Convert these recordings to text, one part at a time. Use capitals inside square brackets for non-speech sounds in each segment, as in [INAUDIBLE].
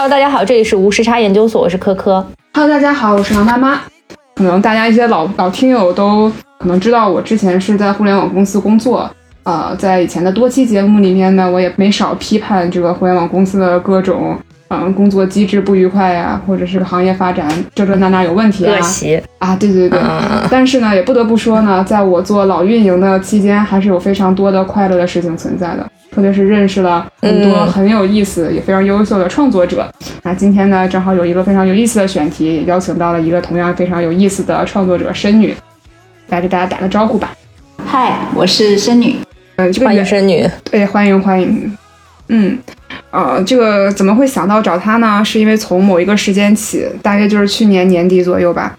Hello，大家好，这里是无时差研究所，我是科科。Hello，大家好，我是王妈妈。可能大家一些老老听友都可能知道，我之前是在互联网公司工作。呃，在以前的多期节目里面呢，我也没少批判这个互联网公司的各种嗯工作机制不愉快呀，或者是行业发展这这那那有问题啊。啊，对对对。但是呢，也不得不说呢，在我做老运营的期间，还是有非常多的快乐的事情存在的。特别是认识了很多很有意思也非常优秀的创作者。那今天呢，正好有一个非常有意思的选题，也邀请到了一个同样非常有意思的创作者申女，来给大家打个招呼吧。嗨，我是申女。嗯，欢迎申女。对，欢迎欢迎。嗯，呃，这个怎么会想到找她呢？是因为从某一个时间起，大约就是去年年底左右吧。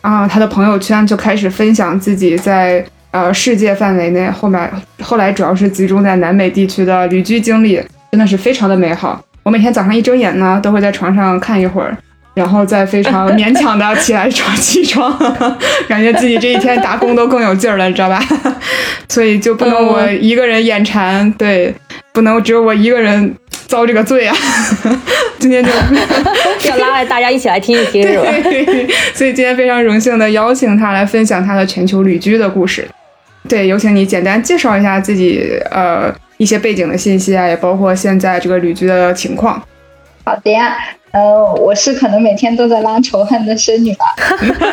啊，她的朋友圈就开始分享自己在。呃，世界范围内，后面后来主要是集中在南美地区的旅居经历，真的是非常的美好。我每天早上一睁眼呢，都会在床上看一会儿，然后再非常勉强的起来床起床，[LAUGHS] 感觉自己这一天打工都更有劲儿了，你知道吧？所以就不能我一个人眼馋，对，不能只有我一个人遭这个罪啊！[LAUGHS] 今天就 [LAUGHS] 要拉来大家一起来听一听，是吧？所以今天非常荣幸的邀请他来分享他的全球旅居的故事。对，有请你简单介绍一下自己，呃，一些背景的信息啊，也包括现在这个旅居的情况。好的呀，呃，我是可能每天都在拉仇恨的生女吧，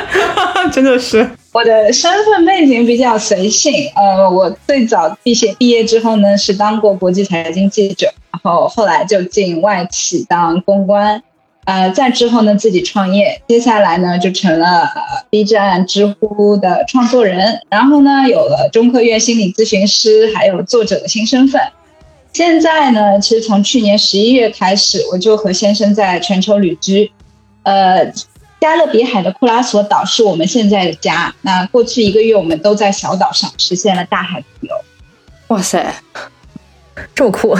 [LAUGHS] 真的是。我的身份背景比较随性，呃，我最早毕业毕业之后呢，是当过国际财经记者，然后后来就进外企当公关。呃，再之后呢，自己创业，接下来呢，就成了 B 站、知乎的创作人，然后呢，有了中科院心理咨询师，还有作者的新身份。现在呢，其实从去年十一月开始，我就和先生在全球旅居。呃，加勒比海的库拉索岛是我们现在的家。那过去一个月，我们都在小岛上实现了大海自由。哇塞，[LAUGHS] 这么酷，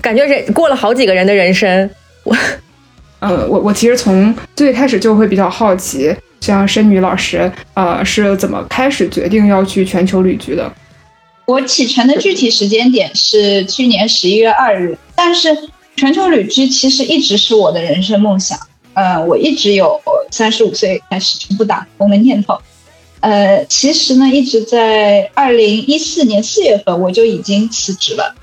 感觉人过了好几个人的人生。我。呃，我我其实从最开始就会比较好奇，像申女老师，呃，是怎么开始决定要去全球旅居的？我启程的具体时间点是去年十一月二日，但是全球旅居其实一直是我的人生梦想。呃，我一直有三十五岁开始不打工的念头。呃，其实呢，一直在二零一四年四月份我就已经辞职了。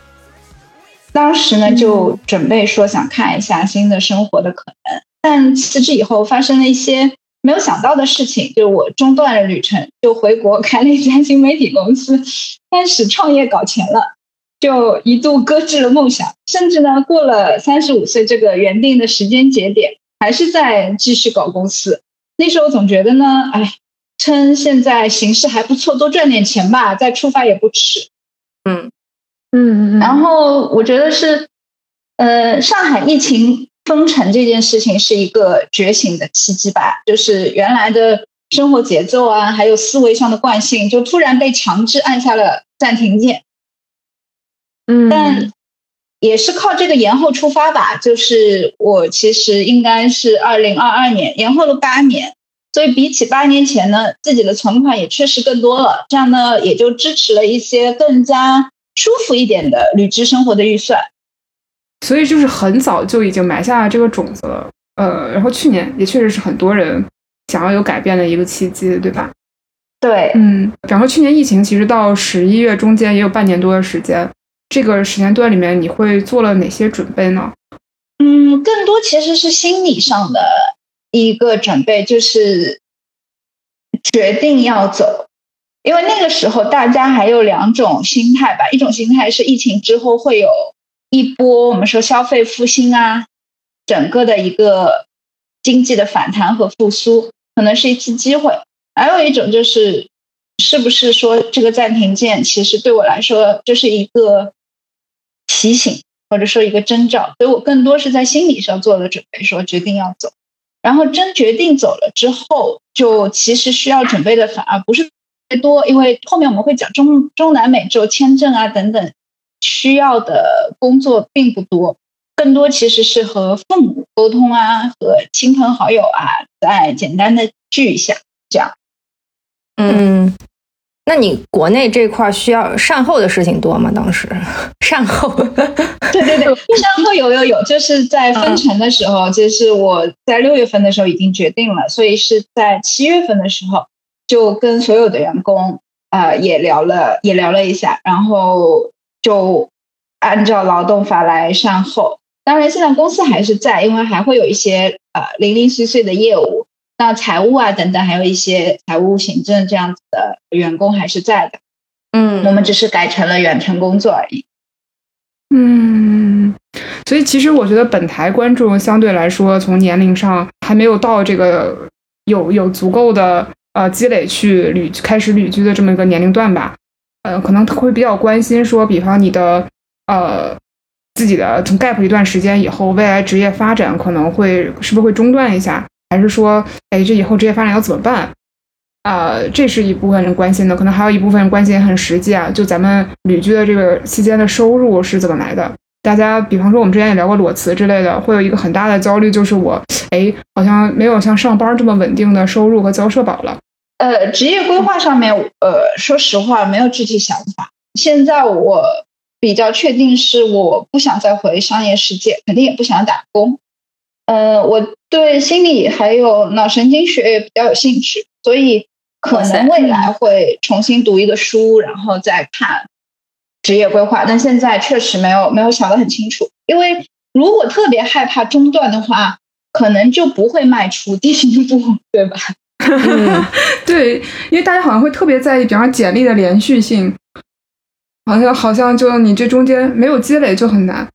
当时呢，就准备说想看一下新的生活的可能，但辞职以后发生了一些没有想到的事情，就是我中断了旅程，就回国开了一家新媒体公司，开始创业搞钱了，就一度搁置了梦想，甚至呢，过了三十五岁这个原定的时间节点，还是在继续搞公司。那时候总觉得呢，哎，趁现在形势还不错，多赚点钱吧，再出发也不迟。嗯。嗯，然后我觉得是，呃，上海疫情封城这件事情是一个觉醒的契机吧，就是原来的生活节奏啊，还有思维上的惯性，就突然被强制按下了暂停键。嗯，但也是靠这个延后出发吧，就是我其实应该是二零二二年延后了八年，所以比起八年前呢，自己的存款也确实更多了，这样呢也就支持了一些更加。舒服一点的旅居生活的预算，所以就是很早就已经埋下了这个种子了。呃，然后去年也确实是很多人想要有改变的一个契机，对吧？对，嗯。然后去年疫情其实到十一月中间也有半年多的时间，这个时间段里面你会做了哪些准备呢？嗯，更多其实是心理上的一个准备，就是决定要走。因为那个时候大家还有两种心态吧，一种心态是疫情之后会有一波我们说消费复兴啊，整个的一个经济的反弹和复苏，可能是一次机会；还有一种就是是不是说这个暂停键其实对我来说就是一个提醒，或者说一个征兆，所以我更多是在心理上做了准备，说决定要走，然后真决定走了之后，就其实需要准备的反而不是。多，因为后面我们会讲中中南美洲签证啊等等需要的工作并不多，更多其实是和父母沟通啊，和亲朋好友啊再简单的聚一下，这样。嗯，那你国内这块需要善后的事情多吗？当时善后，[LAUGHS] 对对对，善后有有有，就是在分成的时候，就是我在六月份的时候已经决定了，所以是在七月份的时候就跟所有的员工呃也聊了也聊了一下，然后就按照劳动法来善后。当然，现在公司还是在，因为还会有一些呃零零碎碎的业务。那财务啊等等，还有一些财务行政这样子的员工还是在的，嗯，我们只是改成了远程工作而已。嗯，所以其实我觉得本台观众相对来说，从年龄上还没有到这个有有足够的呃积累去旅开始旅居的这么一个年龄段吧，呃，可能会比较关心说，比方你的呃自己的从 gap 一段时间以后，未来职业发展可能会是不是会中断一下？还是说，哎，这以后职业发展要怎么办？啊，这是一部分人关心的，可能还有一部分人关心很实际啊，就咱们旅居的这个期间的收入是怎么来的？大家，比方说我们之前也聊过裸辞之类的，会有一个很大的焦虑，就是我，哎，好像没有像上班这么稳定的收入和交社保了。呃，职业规划上面，呃，说实话没有具体想法。现在我比较确定是我不想再回商业世界，肯定也不想打工。呃，我对心理还有脑神经学也比较有兴趣，所以可能未来会重新读一个书，然后再看职业规划。但现在确实没有没有想得很清楚，因为如果特别害怕中断的话，可能就不会迈出第一步，对吧？[LAUGHS] 对，因为大家好像会特别在意，比方简历的连续性，好像好像就你这中间没有积累就很难。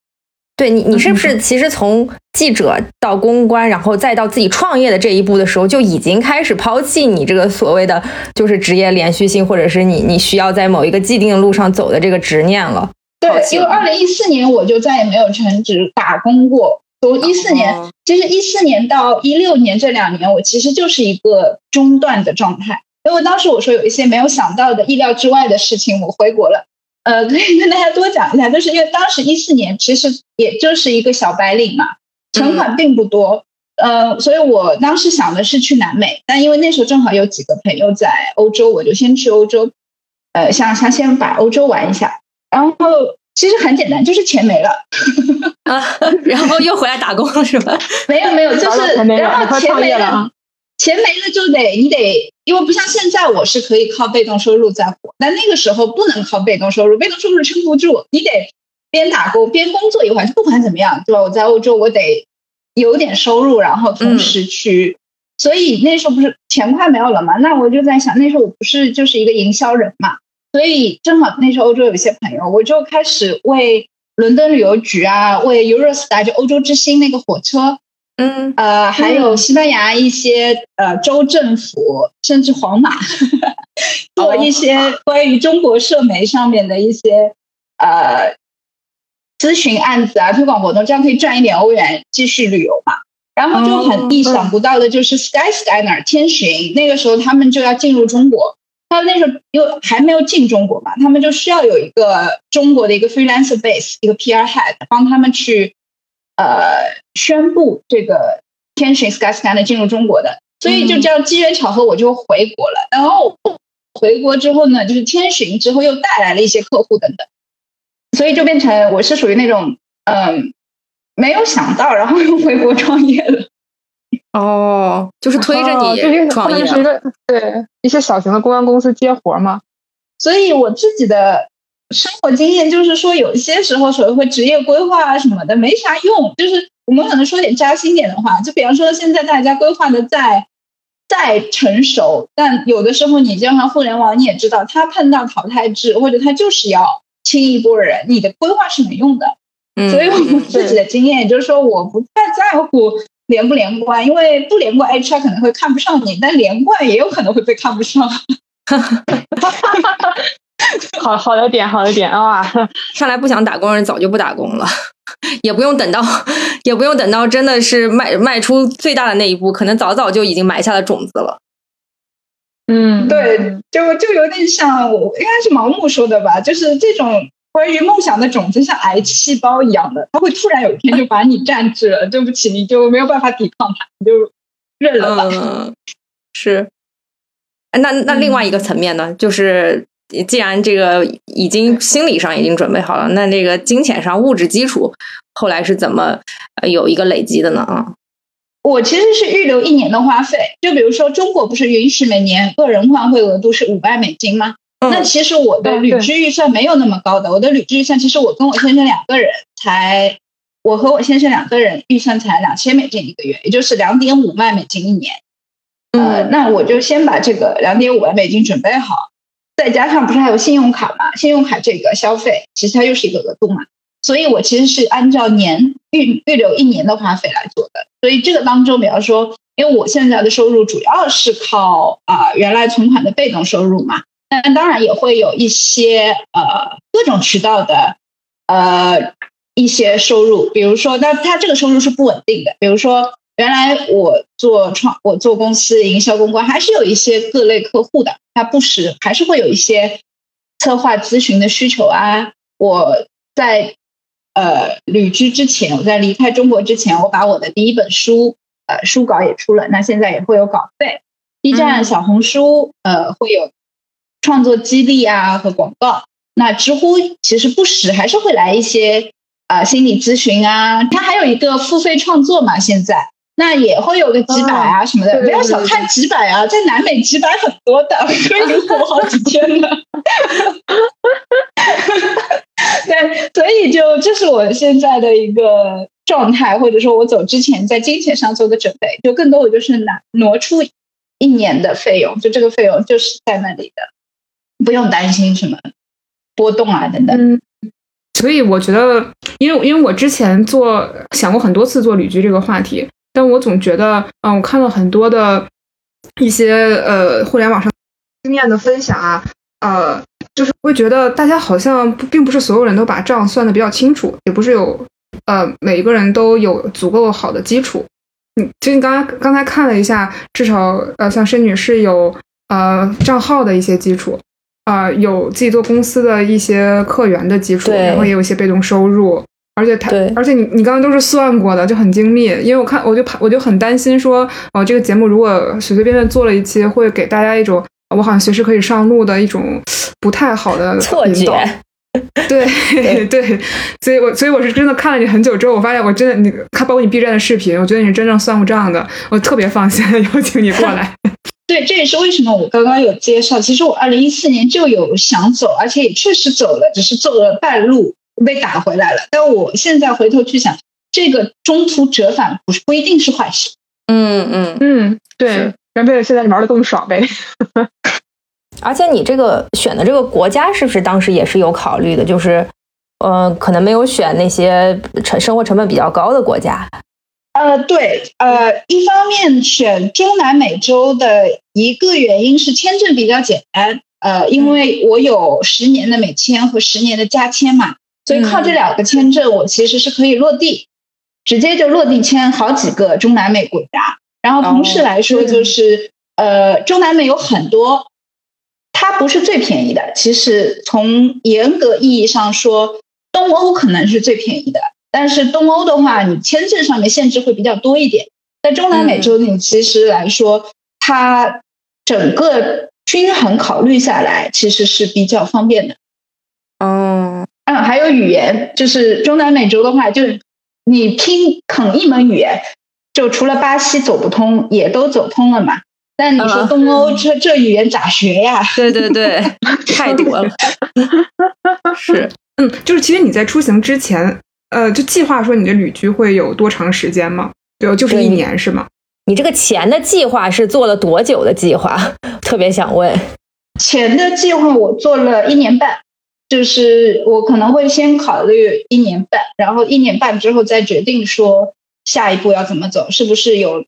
对你，你是不是其实从记者到公关，然后再到自己创业的这一步的时候，就已经开始抛弃你这个所谓的就是职业连续性，或者是你你需要在某一个既定的路上走的这个执念了？对，因为二零一四年我就再也没有全职打工过。从一四年，其实一四年到一六年这两年，我其实就是一个中断的状态。因为当时我说有一些没有想到的、意料之外的事情，我回国了。呃，可以跟大家多讲一下，就是因为当时一四年其实也就是一个小白领嘛，存款并不多，呃，所以我当时想的是去南美，但因为那时候正好有几个朋友在欧洲，我就先去欧洲，呃，想想先把欧洲玩一下，然后其实很简单，就是钱没了，[LAUGHS] 啊，然后又回来打工了是吧？[LAUGHS] 没有没有，就是然后钱没了。钱没了就得你得，因为不像现在我是可以靠被动收入在活，但那个时候不能靠被动收入，被动收入撑不住，你得边打工边工作一会儿。不管怎么样，对吧？我在欧洲，我得有点收入，然后同时去。所以那时候不是钱快没有了嘛？那我就在想，那时候我不是就是一个营销人嘛？所以正好那时候欧洲有一些朋友，我就开始为伦敦旅游局啊，为 Eurostar 就欧洲之星那个火车。嗯，呃，还有西班牙一些呃州政府，甚至皇马 [LAUGHS] 做一些关于中国社媒上面的一些呃咨询案子啊、推广活动，这样可以赚一点欧元继续旅游嘛。然后就很意想不到的就是 Skyscanner 天巡，那个时候他们就要进入中国，他那时候又还没有进中国嘛，他们就需要有一个中国的一个 freelancer base，一个 PR head 帮他们去。呃，宣布这个天巡 Skyscanner 进入中国的，所以就这样机缘巧合，我就回国了。然后回国之后呢，就是天巡之后又带来了一些客户等等，所以就变成我是属于那种嗯没有想到，然后又回国创业了。哦，就是推着你创业，对一些小型的公关公司接活嘛。所以我自己的。生活经验就是说，有些时候所谓会职业规划啊什么的没啥用。就是我们可能说点扎心点的话，就比方说现在大家规划的再再成熟，但有的时候你就像互联网，你也知道，它碰到淘汰制或者它就是要清一波人，你的规划是没用的。所以我们自己的经验也就是说，我不太在乎连不连贯，因为不连贯，HR 可能会看不上你，但连贯也有可能会被看不上。[LAUGHS] 好好的点，好的点啊！看来不想打工人早就不打工了，也不用等到，也不用等到真的是迈迈出最大的那一步，可能早早就已经埋下了种子了。嗯，对，就就有点像我应该是盲目说的吧，就是这种关于梦想的种子像癌细胞一样的，它会突然有一天就把你占据了。对不起，你就没有办法抵抗它，你就认了吧。嗯是。那那另外一个层面呢，就是既然这个已经心理上已经准备好了，那这个金钱上物质基础后来是怎么有一个累积的呢？啊，我其实是预留一年的花费，就比如说中国不是允许每年个人换汇额度是五万美金吗？那其实我的旅居预算没有那么高的，我的旅居预算其实我跟我先生两个人才，我和我先生两个人预算才两千美金一个月，也就是两点五万美金一年。呃，那我就先把这个两点五万美金准备好，再加上不是还有信用卡嘛？信用卡这个消费其实它又是一个额度嘛，所以我其实是按照年预预留一年的花费来做的。所以这个当中，比方说，因为我现在的收入主要是靠啊原来存款的被动收入嘛，但当然也会有一些呃各种渠道的呃一些收入，比如说，那它这个收入是不稳定的，比如说。原来我做创，我做公司营销公关，还是有一些各类客户的，他不时还是会有一些策划咨询的需求啊。我在呃旅居之前，我在离开中国之前，我把我的第一本书呃书稿也出了，那现在也会有稿费。B 站、小红书呃会有创作激励啊和广告。那知乎其实不时还是会来一些啊心理咨询啊，它还有一个付费创作嘛，现在。那也会有个几百啊什么的，不要小看几百啊，在南美几百很多的，[LAUGHS] 可以活好几天的。[LAUGHS] 对，所以就这是我现在的一个状态，或者说我走之前在金钱上做的准备，就更多我就是拿挪出一年的费用，就这个费用就是在那里的，不用担心什么波动啊等等。所以我觉得，因为因为我之前做想过很多次做旅居这个话题。但我总觉得，嗯，我看了很多的一些呃互联网上经验的分享啊，呃，就是会觉得大家好像并不是所有人都把账算的比较清楚，也不是有呃每一个人都有足够好的基础。嗯，就你刚刚刚才看了一下，至少呃像申女士有呃账号的一些基础，啊，有自己做公司的一些客源的基础，然后也有一些被动收入。而且他，而且你你刚刚都是算过的，就很精密。因为我看，我就怕，我就很担心说，哦，这个节目如果随随便便做了一期，会给大家一种我好像随时可以上路的一种不太好的错觉。[LAUGHS] 对 [LAUGHS] 对，所以我所以我是真的看了你很久之后，我发现我真的你看，包括你 B 站的视频，我觉得你是真正算过账的，我特别放心 [LAUGHS] 邀请你过来。对，这也是为什么我刚刚有介绍，其实我二零一四年就有想走，而且也确实走了，只是走了半路。被打回来了，但我现在回头去想，这个中途折返不是不一定是坏事。嗯嗯嗯，对，人为了现在玩的更爽呗。[LAUGHS] 而且你这个选的这个国家是不是当时也是有考虑的？就是，呃，可能没有选那些成生活成本比较高的国家。呃，对，呃，一方面选中南美洲的一个原因是签证比较简单，呃，因为我有十年的美签和十年的加签嘛。所以靠这两个签证，我其实是可以落地，直接就落地签好几个中南美国家。然后同时来说，就是呃，中南美有很多，它不是最便宜的。其实从严格意义上说，东欧可能是最便宜的。但是东欧的话，你签证上面限制会比较多一点。在中南美洲，你其实来说，它整个均衡考虑下来，其实是比较方便的。哦。嗯，还有语言，就是中南美洲的话，就是你拼啃一门语言，就除了巴西走不通，也都走通了嘛。但你说东欧这这语言咋学呀？对对对，太多了。[LAUGHS] 是，嗯，就是其实你在出行之前，呃，就计划说你的旅居会有多长时间吗？对，就是一年是吗？你这个钱的计划是做了多久的计划？[LAUGHS] 特别想问。钱的计划我做了一年半。就是我可能会先考虑一年半，然后一年半之后再决定说下一步要怎么走，是不是有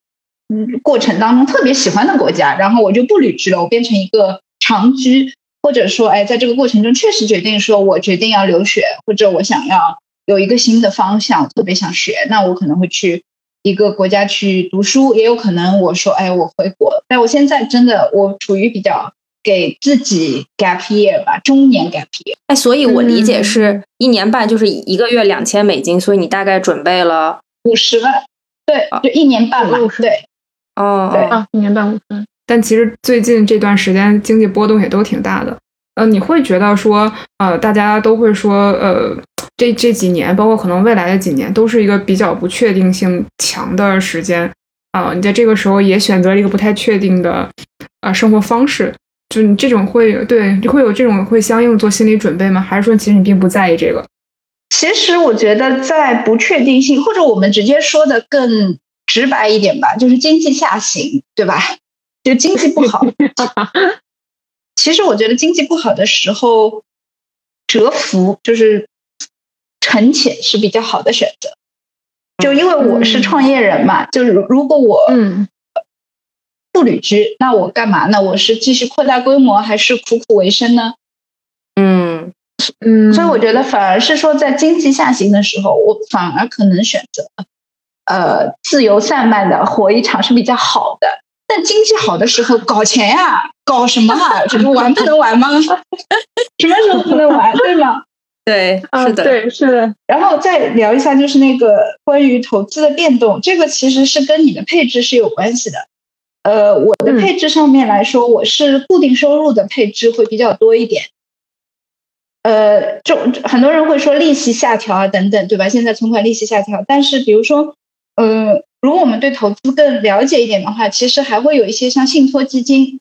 嗯过程当中特别喜欢的国家，然后我就不旅居了，我变成一个长居，或者说哎在这个过程中确实决定说我决定要留学，或者我想要有一个新的方向，特别想学，那我可能会去一个国家去读书，也有可能我说哎我回国，但我现在真的我处于比较。给自己 gap year 吧，中年 gap year。哎，所以我理解是一年半，就是一个月两千美金，所以你大概准备了五十万，对，就一年半嘛，对，哦，对啊，一年半五十万。但其实最近这段时间经济波动也都挺大的。呃，你会觉得说，呃，大家都会说，呃，这这几年，包括可能未来的几年，都是一个比较不确定性强的时间啊。你在这个时候也选择了一个不太确定的啊生活方式，就你这种会对会有这种会相应做心理准备吗？还是说其实你并不在意这个？其实我觉得在不确定性，或者我们直接说的更直白一点吧，就是经济下行，对吧？就经济不好。[LAUGHS] 其实我觉得经济不好的时候，蛰伏就是沉潜是比较好的选择。就因为我是创业人嘛，就是如果我嗯不旅居，那我干嘛呢？我是继续扩大规模，还是苦苦为生呢？嗯嗯，所以我觉得反而是说，在经济下行的时候，我反而可能选择呃自由散漫的活一场是比较好的。但经济好的时候搞钱呀，搞什么啊？什 [LAUGHS] 么玩不能玩吗？[LAUGHS] 什么时候不能玩，对吗？对，是的，对，是的。然后再聊一下，就是那个关于投资的变动，这个其实是跟你的配置是有关系的。呃，我的配置上面来说，我是固定收入的配置会比较多一点。呃，就很多人会说利息下调啊等等，对吧？现在存款利息下调，但是比如说，呃。如果我们对投资更了解一点的话，其实还会有一些像信托基金，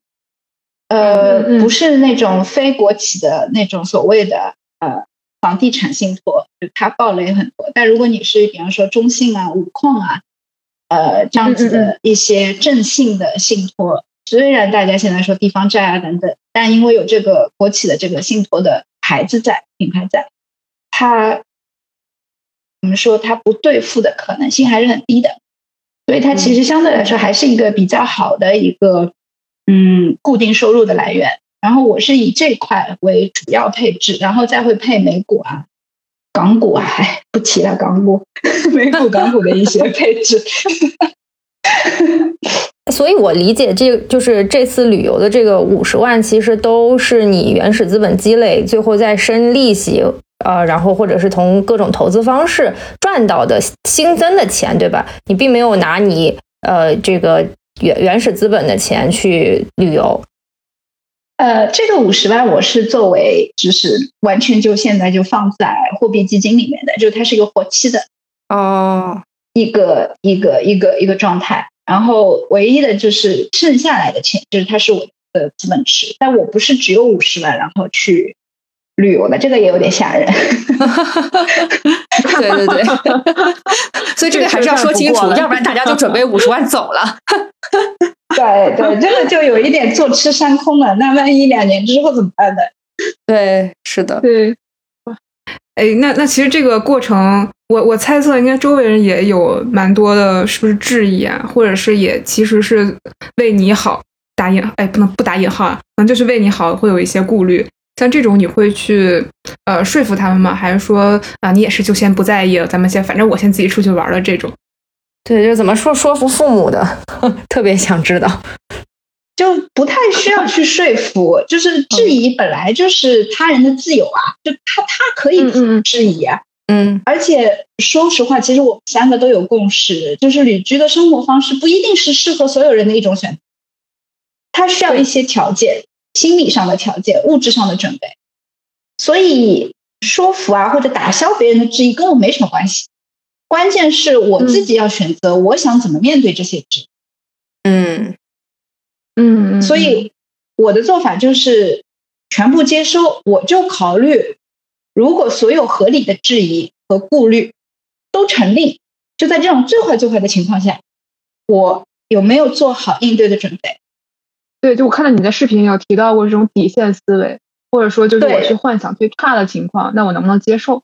呃，不是那种非国企的那种所谓的呃房地产信托，就它暴雷很多。但如果你是比方说中信啊、五矿啊，呃这样子的一些正信的信托，虽然大家现在说地方债啊等等，但因为有这个国企的这个信托的牌子在、品牌在，它我们说它不兑付的可能性还是很低的。所以它其实相对来说还是一个比较好的一个嗯固定收入的来源。然后我是以这块为主要配置，然后再会配美股啊、港股啊，哎，不提了，港股、[LAUGHS] 美股、港股的一些配置。[LAUGHS] 所以我理解，这就是这次旅游的这个五十万，其实都是你原始资本积累，最后再生利息。呃，然后或者是从各种投资方式赚到的新增的钱，对吧？你并没有拿你呃这个原原始资本的钱去旅游。呃，这个五十万我是作为就是完全就现在就放在货币基金里面的，就它是一个活期的哦，一个一个一个一个状态。然后唯一的就是剩下来的钱，就是它是我的资本池，但我不是只有五十万，然后去。旅游的这个也有点吓人，对 [LAUGHS] 对对，[LAUGHS] 所以这个还是要说清楚，要不然大家就准备五十万走了。[LAUGHS] 对对，这个就有一点坐吃山空了。那万一两年之后怎么办呢？对，是的，对。哎，那那其实这个过程，我我猜测应该周围人也有蛮多的，是不是质疑啊？或者是也其实是为你好打引，哎，不能不打引号啊，可能就是为你好，会有一些顾虑。像这种你会去呃说服他们吗？还是说啊你也是就先不在意了，咱们先反正我先自己出去玩了这种？对，就怎么说说服父母的，[LAUGHS] 特别想知道。就不太需要去说服，就是质疑本来就是他人的自由啊，就他他可以质疑啊，嗯。而且说实话，其实我们三个都有共识，就是旅居的生活方式不一定是适合所有人的一种选择，它需要一些条件。心理上的条件，物质上的准备，所以说服啊或者打消别人的质疑跟我没什么关系，关键是我自己要选择，我想怎么面对这些质疑。嗯嗯，所以我的做法就是全部接收，我就考虑，如果所有合理的质疑和顾虑都成立，就在这种最坏最坏的情况下，我有没有做好应对的准备？对，就我看到你在视频有提到过这种底线思维，或者说就是我去幻想最差的情况，那我能不能接受？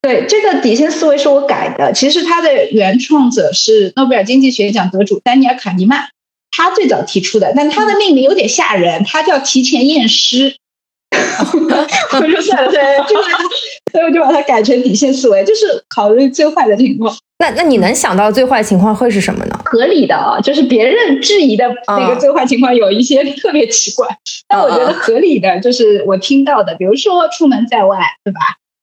对，这个底线思维是我改的。其实它的原创者是诺贝尔经济学奖得主丹尼尔卡尼曼，他最早提出的，但他的命名有点吓人，他叫提前验尸。[LAUGHS] 我就算了，对，就所以我就把它改成底线思维，就是考虑最坏的情况。那那你能想到最坏情况会是什么呢？合理的啊，就是别人质疑的那个最坏情况有一些特别奇怪，但我觉得合理的就是我听到的，比如说出门在外，对吧？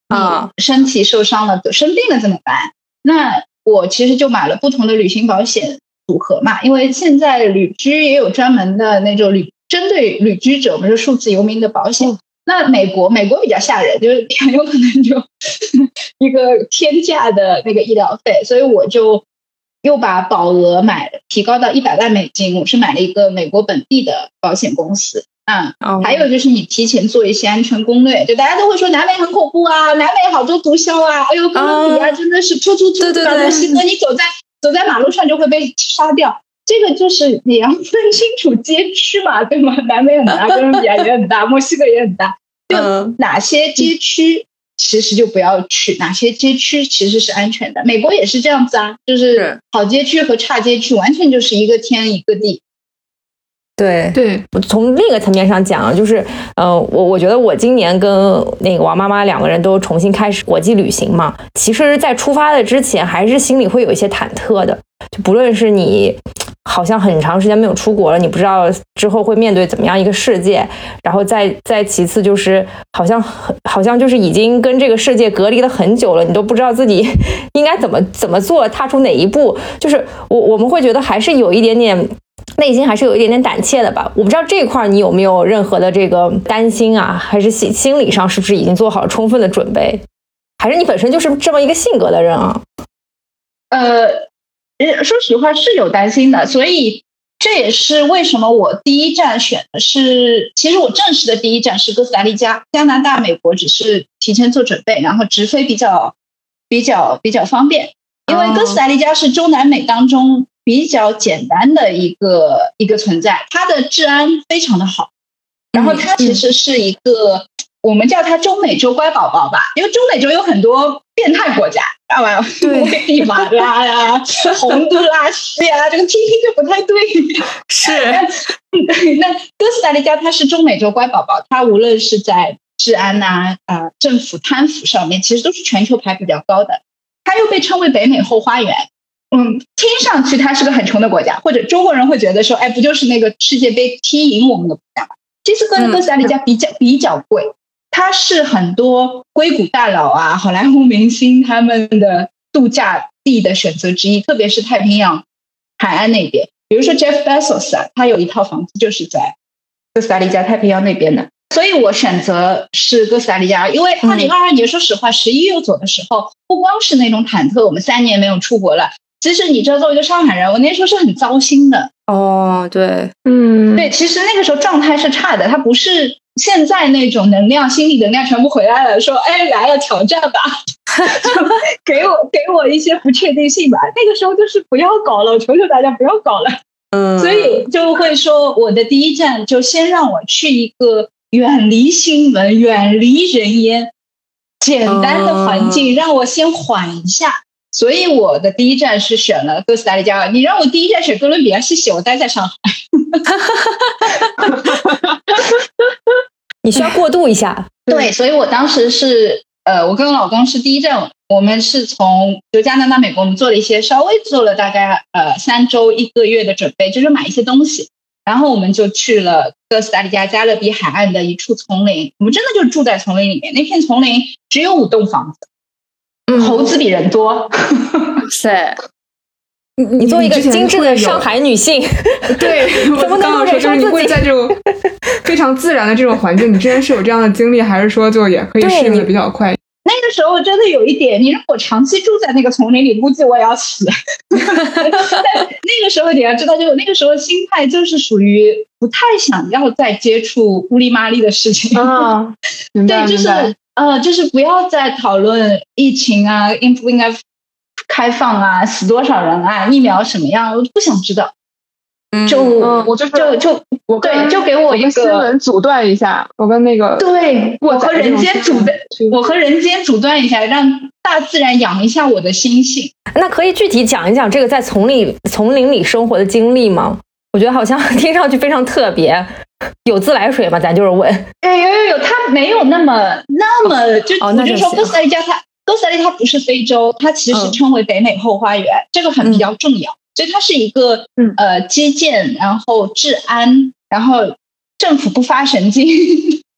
啊，身体受伤了，生病了怎么办？那我其实就买了不同的旅行保险，组合嘛，因为现在旅居也有专门的那种旅针对旅居者，我们说数字游民的保险。那美国美国比较吓人，就是很有可能就 [LAUGHS] 一个天价的那个医疗费，所以我就又把保额买提高到一百万美金，我是买了一个美国本地的保险公司。嗯，还有就是你提前做一些安全攻略，就大家都会说南美很恐怖啊，南美好多毒枭啊，哎呦哥伦比亚真的是突突突，墨西哥你走在走在马路上就会被杀掉，这个就是你要分清楚街区嘛，对吗？南美很大，哥伦比亚也很大，墨西哥也很大，就哪些街区其实就不要去，哪些街区其实是安全的。美国也是这样子啊，就是好街区和差街区完全就是一个天一个地。对对，从另一个层面上讲，就是，呃，我我觉得我今年跟那个王妈妈两个人都重新开始国际旅行嘛。其实，在出发的之前，还是心里会有一些忐忑的。就不论是你好像很长时间没有出国了，你不知道之后会面对怎么样一个世界，然后再再其次就是好像好像就是已经跟这个世界隔离了很久了，你都不知道自己应该怎么怎么做，踏出哪一步。就是我我们会觉得还是有一点点。内心还是有一点点胆怯的吧，我不知道这一块你有没有任何的这个担心啊，还是心心理上是不是已经做好了充分的准备，还是你本身就是这么一个性格的人啊？呃，说实话是有担心的，所以这也是为什么我第一站选的是，其实我正式的第一站是哥斯达黎加，加拿大、美国只是提前做准备，然后直飞比较比较比较方便，因为哥斯达黎加是中南美当中。比较简单的一个一个存在，它的治安非常的好，然后它其实是一个我们叫它中美洲乖宝宝吧，因为中美洲有很多变态国家，知道吧？对，[LAUGHS] 马拉呀、洪都拉斯呀，这个听听就不太对。是，[LAUGHS] 那哥斯达黎加它是中美洲乖宝宝，它无论是在治安呐、啊政府贪腐上面，其实都是全球排比较高的，它又被称为北美后花园。嗯，听上去它是个很穷的国家，或者中国人会觉得说，哎，不就是那个世界杯踢赢我们的国家吗？其实哥哥斯达黎加比较比较贵，它是很多硅谷大佬啊、好莱坞明星他们的度假地的选择之一，特别是太平洋海岸那边。比如说 Jeff Bezos 啊，他有一套房子就是在哥斯达黎加太平洋那边的，所以我选择是哥斯达黎加，因为二零二二年说实话十一月走的时候，不光是那种忐忑，我们三年没有出国了。其实你知道，作为一个上海人，我那时候是很糟心的。哦，对，嗯，对，其实那个时候状态是差的，他不是现在那种能量、心理能量全部回来了，说哎来了挑战吧，[LAUGHS] 给我给我一些不确定性吧。那个时候就是不要搞了，我求求大家不要搞了。嗯，所以就会说我的第一站就先让我去一个远离新闻、远离人烟、简单的环境，让我先缓一下。所以我的第一站是选了哥斯达黎加。你让我第一站选哥伦比亚，谢谢，我待在上海。[LAUGHS] 你需要过渡一下。[LAUGHS] 对，所以我当时是，呃，我跟我老公是第一站，我们是从就加拿大、美国，我们做了一些稍微做了大概呃三周一个月的准备，就是买一些东西，然后我们就去了哥斯达黎加加勒比海岸的一处丛林，我们真的就住在丛林里面，那片丛林只有五栋房子。猴子比人多，[LAUGHS] 塞！你你作为一个精致的上海女性，[LAUGHS] 对，[LAUGHS] 怎么刚刚说就是你会在这种非常自然的这种环境，你之前是有这样的经历，还是说就也可以适应的比较快？那个时候真的有一点，你让我长期住在那个丛林里，估计我也要死。那个时候你要知道，就那个时候心态就是属于不太想要再接触乌里麻里的事情啊，对，就是。呃，就是不要再讨论疫情啊，应不应该开放啊，死多少人啊，疫苗什么样，我不想知道。就我就就就我对，就给我一个新闻阻断一下，我跟那个对，我和人间阻断，我和人间阻断一下，让大自然养一下我的心性。那可以具体讲一讲这个在丛林丛林里生活的经历吗？我觉得好像 [LAUGHS] 听上去非常特别。有自来水吗？咱就是问。哎，有有有，它没有那么那么就我就说哥斯达黎加，它哥斯达黎加不是非洲，它其实称为北美后花园，这个很比较重要。所以它是一个呃基建，然后治安，然后政府不发神经。[LAUGHS]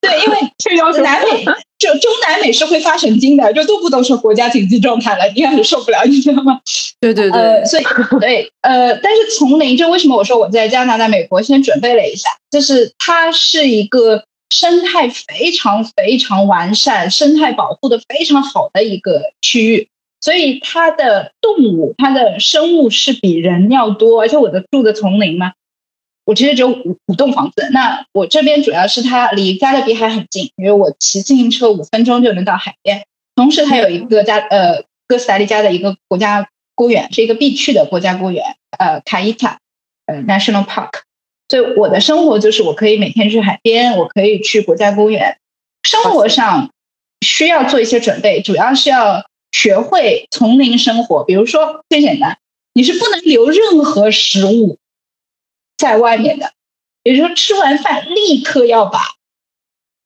对，因为这要求南美就中南美是会发神经的，就都不动说国家紧急状态了，你也很受不了，你知道吗？对对对，呃，所以对，呃，但是丛林，就为什么我说我在加拿大、美国先准备了一下，就是它是一个生态非常非常完善、生态保护的非常好的一个区域，所以它的动物、它的生物是比人要多，而且我的住的丛林嘛，我其实只有五五栋房子，那我这边主要是它离加勒比海很近，因为我骑自行车五分钟就能到海边，同时它有一个加呃哥斯达黎加的一个国家。公园是一个必去的国家公园，呃，卡伊塔，呃，National Park。所以我的生活就是我可以每天去海边，我可以去国家公园。生活上需要做一些准备，主要是要学会丛林生活。比如说最简单，你是不能留任何食物在外面的，也就是说吃完饭立刻要把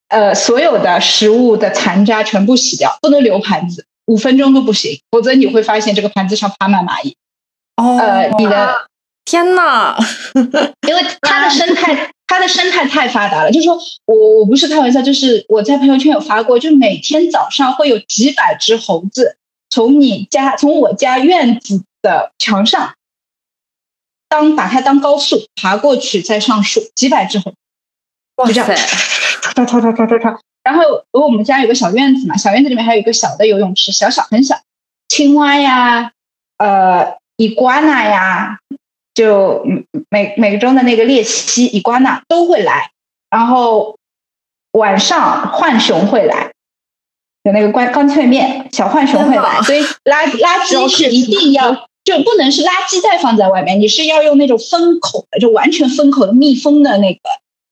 呃所有的食物的残渣全部洗掉，不能留盘子。五分钟都不行，否则你会发现这个盘子上爬满蚂蚁。哦，呃，你的天呐，[LAUGHS] 因为它的生态，它的生态太发达了。就是说我我不是开玩笑，就是我在朋友圈有发过，就每天早上会有几百只猴子从你家，从我家院子的墙上，当把它当高速爬过去，再上树，几百只猴，就这样，唰唰唰唰唰唰。然后，如果我们家有个小院子嘛，小院子里面还有一个小的游泳池，小小很小，青蛙呀，呃，伊瓜纳呀，就美美洲的那个鬣蜥伊瓜纳都会来。然后晚上浣熊会来，有那个干干脆面，小浣熊会来。所以垃垃圾是一定要，就不能是垃圾袋放在外面，你是要用那种封口的，就完全封口的密封的那个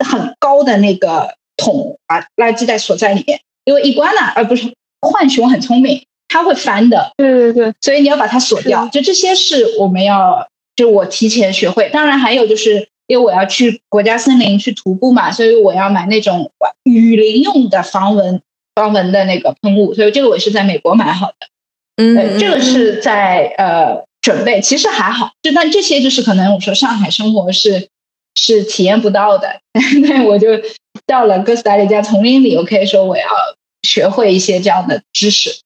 很高的那个。桶把垃圾袋锁在里面，因为一关了，而不是浣熊很聪明，它会翻的。对对对，所以你要把它锁掉。就这些是我们要，就我提前学会。当然还有就是，因为我要去国家森林去徒步嘛，所以我要买那种雨林用的防蚊防蚊的那个喷雾。所以这个我是在美国买好的。嗯，这个是在呃准备，其实还好。就但这些就是可能我说上海生活是是体验不到的，[LAUGHS] 那我就。到了哥斯达黎加丛林里，我可以说我要学会一些这样的知识。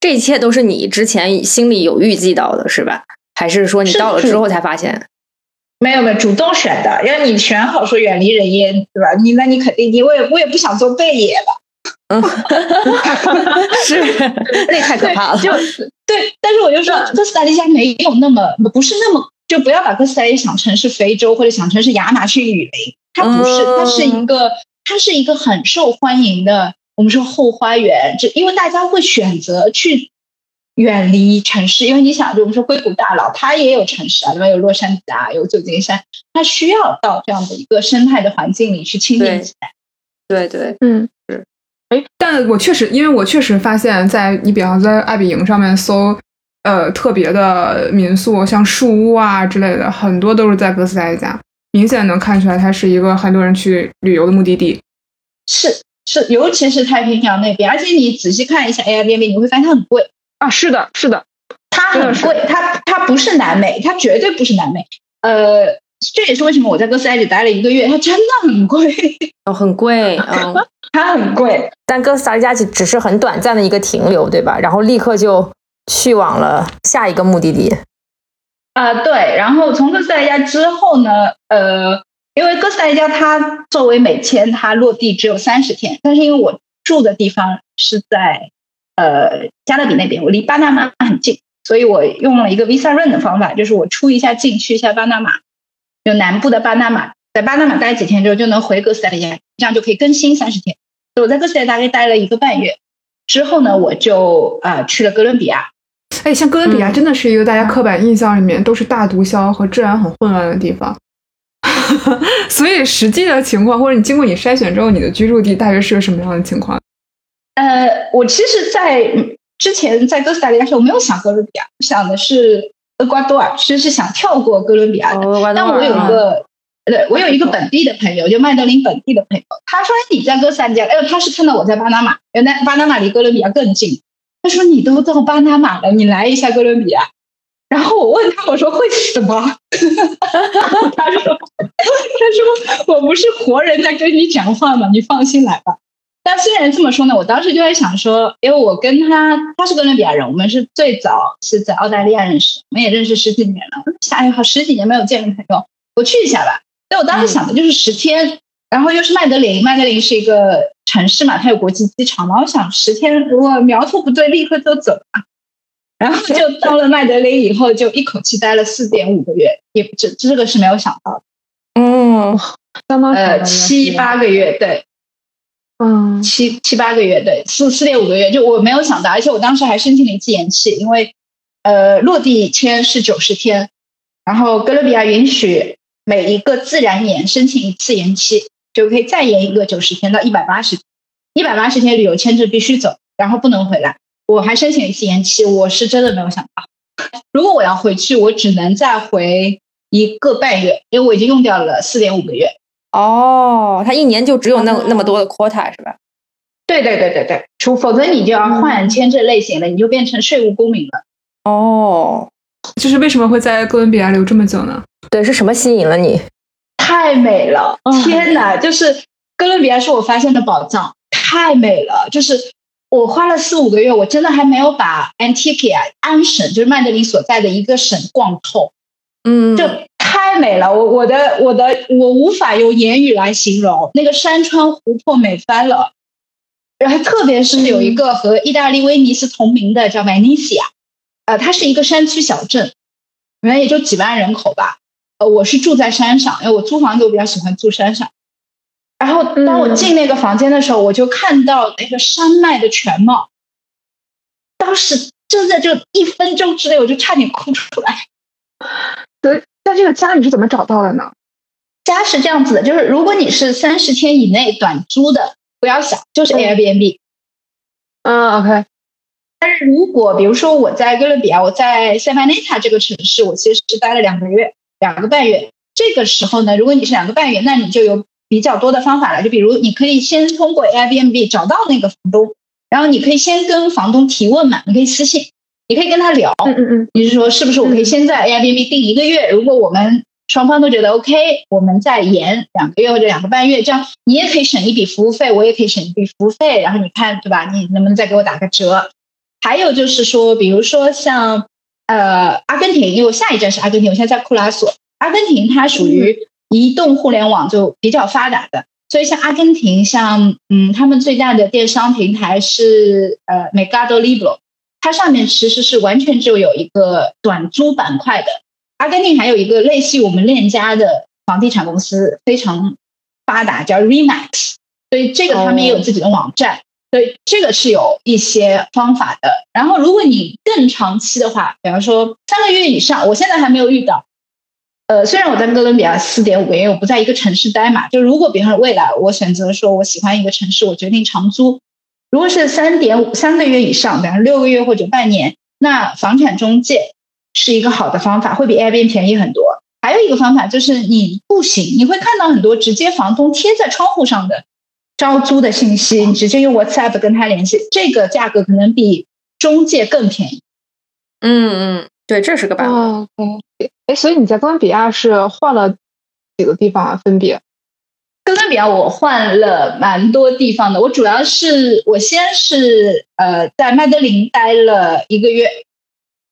这一切都是你之前心里有预计到的，是吧？还是说你到了之后才发现？没有没有，主动选的。因为你选好说远离人烟，对吧？你那你肯定，你我也我也不想做贝爷了。嗯，[LAUGHS] 是那太可怕了。就对，但是我就说哥斯达黎加没有那么不是那么，就不要把哥斯达黎加想成是非洲，或者想成是亚马逊雨林。它不是，它是一个，它是一个很受欢迎的。我们说后花园，就因为大家会选择去远离城市，因为你想，就我们说硅谷大佬，他也有城市啊，对吧？有洛杉矶啊，有旧金山，他需要到这样的一个生态的环境里去亲近起来。对对，嗯，是。哎，但我确实，因为我确实发现，在你比方在爱彼迎上面搜，呃，特别的民宿，像树屋啊之类的，很多都是在哥斯达黎加。明显能看出来，它是一个很多人去旅游的目的地。是是，尤其是太平洋那边，而且你仔细看一下 Airbnb，你会发现它很贵啊！是的，是的，它很贵，它它不是南美，它绝对不是南美。呃，这也是为什么我在哥斯达黎加待了一个月，它真的很贵 [LAUGHS] 哦，很贵，[LAUGHS] 嗯，它很贵。但哥斯达黎加只只是很短暂的一个停留，对吧？然后立刻就去往了下一个目的地。啊，对，然后从哥斯达黎加之后呢，呃，因为哥斯达黎加它作为美签，它落地只有三十天，但是因为我住的地方是在呃加勒比那边，我离巴拿马很近，所以我用了一个 Visa Run 的方法，就是我出一下境去一下巴拿马，就南部的巴拿马，在巴拿马待几天之后就能回哥斯达黎加，这样就可以更新三十天。我在哥斯达黎加大概待了一个半月，之后呢，我就呃去了哥伦比亚。哎，像哥伦比亚真的是一个大家刻板印象里面都是大毒枭和治安很混乱的地方，[LAUGHS] 所以实际的情况或者你经过你筛选之后，你的居住地大约是个什么样的情况？呃，我其实，在之前在哥斯达黎加时，我没有想哥伦比亚，想的是厄瓜多尔，其实是想跳过哥伦比亚的。但我有一个，对我有一个本地的朋友，就麦德林本地的朋友，他说你在哥斯达黎加，哎，他是看到我在巴拿马，原来巴拿马离哥伦比亚更近。他说：“你都到巴拿马了，你来一下哥伦比亚。”然后我问他，我说会死吗？[LAUGHS] 他说 [LAUGHS] 他说我不是活人在跟你讲话吗？你放心来吧。但虽然这么说呢，我当时就在想说，因为我跟他他是哥伦比亚人，我们是最早是在澳大利亚认识，我们也认识十几年了。想，哎呀，十几年没有见的朋友，我去一下吧。所以我当时想的就是十天，然后又是麦德林，麦德林是一个城市嘛，它有国际机场嘛。我想十天如果苗头不对，立刻就走吧。然后就到了麦德林以后，就一口气待了四点五个月，也这这个是没有想到的。嗯，相当呃七八个月，对。嗯，七七八个月，对，四四点五个月，就我没有想到，而且我当时还申请了一次延期，因为，呃，落地签是九十天，然后哥伦比亚允许每一个自然年申请一次延期，就可以再延一个九十天到一百八十，一百八十天旅游签证必须走，然后不能回来。我还申请一次延期，我是真的没有想到，如果我要回去，我只能再回一个半月，因为我已经用掉了四点五个月。哦，他一年就只有那那么多的 quota 是吧？对对对对对，除否则你就要换签证类型了，你就变成税务公民了。哦，就是为什么会在哥伦比亚留这么久呢？对，是什么吸引了你？太美了！[LAUGHS] 天哪，就是哥伦比亚是我发现的宝藏，太美了。就是我花了四五个月，我真的还没有把 Antigua 安省，就是曼德林所在的一个省逛透。嗯，就。太美了，我我的我的我无法用言语来形容，那个山川湖泊美翻了，然后特别是有一个和意大利威尼斯同名的叫 Venice，呃，它是一个山区小镇，原来也就几万人口吧，呃，我是住在山上，因为我租房子我比较喜欢住山上，然后当我进那个房间的时候，我就看到那个山脉的全貌，当时就在这一分钟之内，我就差点哭出来，对。那这个家你是怎么找到的呢？家是这样子的，就是如果你是三十天以内短租的，不要想，就是 Airbnb。嗯，OK。但是如果比如说我在哥伦比亚，我在塞班内塔这个城市，我其实是待了两个月，两个半月。这个时候呢，如果你是两个半月，那你就有比较多的方法了。就比如你可以先通过 Airbnb 找到那个房东，然后你可以先跟房东提问嘛，你可以私信。你可以跟他聊，嗯嗯嗯，你是说是不是我可以先在 Airbnb 定一个月？如果我们双方都觉得 OK，我们再延两个月或者两个半月，这样你也可以省一笔服务费，我也可以省一笔服务费，然后你看对吧？你能不能再给我打个折？还有就是说，比如说像呃阿根廷，因为我下一站是阿根廷，我现在在库拉索。阿根廷它属于移动互联网就比较发达的，所以像阿根廷，像嗯他们最大的电商平台是呃 Mercado Libre。它上面其实是完全就有一个短租板块的。阿根廷还有一个类似于我们链家的房地产公司，非常发达，叫 Remax。所以这个他们也有自己的网站，所以这个是有一些方法的。然后如果你更长期的话，比方说三个月以上，我现在还没有遇到。呃，虽然我在哥伦比亚四点五个月，我不在一个城市待嘛，就如果比方说未来我选择说我喜欢一个城市，我决定长租。如果是三点五三个月以上，比方六个月或者半年，那房产中介是一个好的方法，会比 Airbnb 便宜很多。还有一个方法就是你步行，你会看到很多直接房东贴在窗户上的招租的信息，你直接用 WhatsApp 跟他联系，这个价格可能比中介更便宜。嗯嗯，对，这是个办法。嗯哎，所以你在哥伦比亚是换了几个地方啊？分别？哥伦比亚我换了蛮多地方的，我主要是我先是呃在麦德林待了一个月，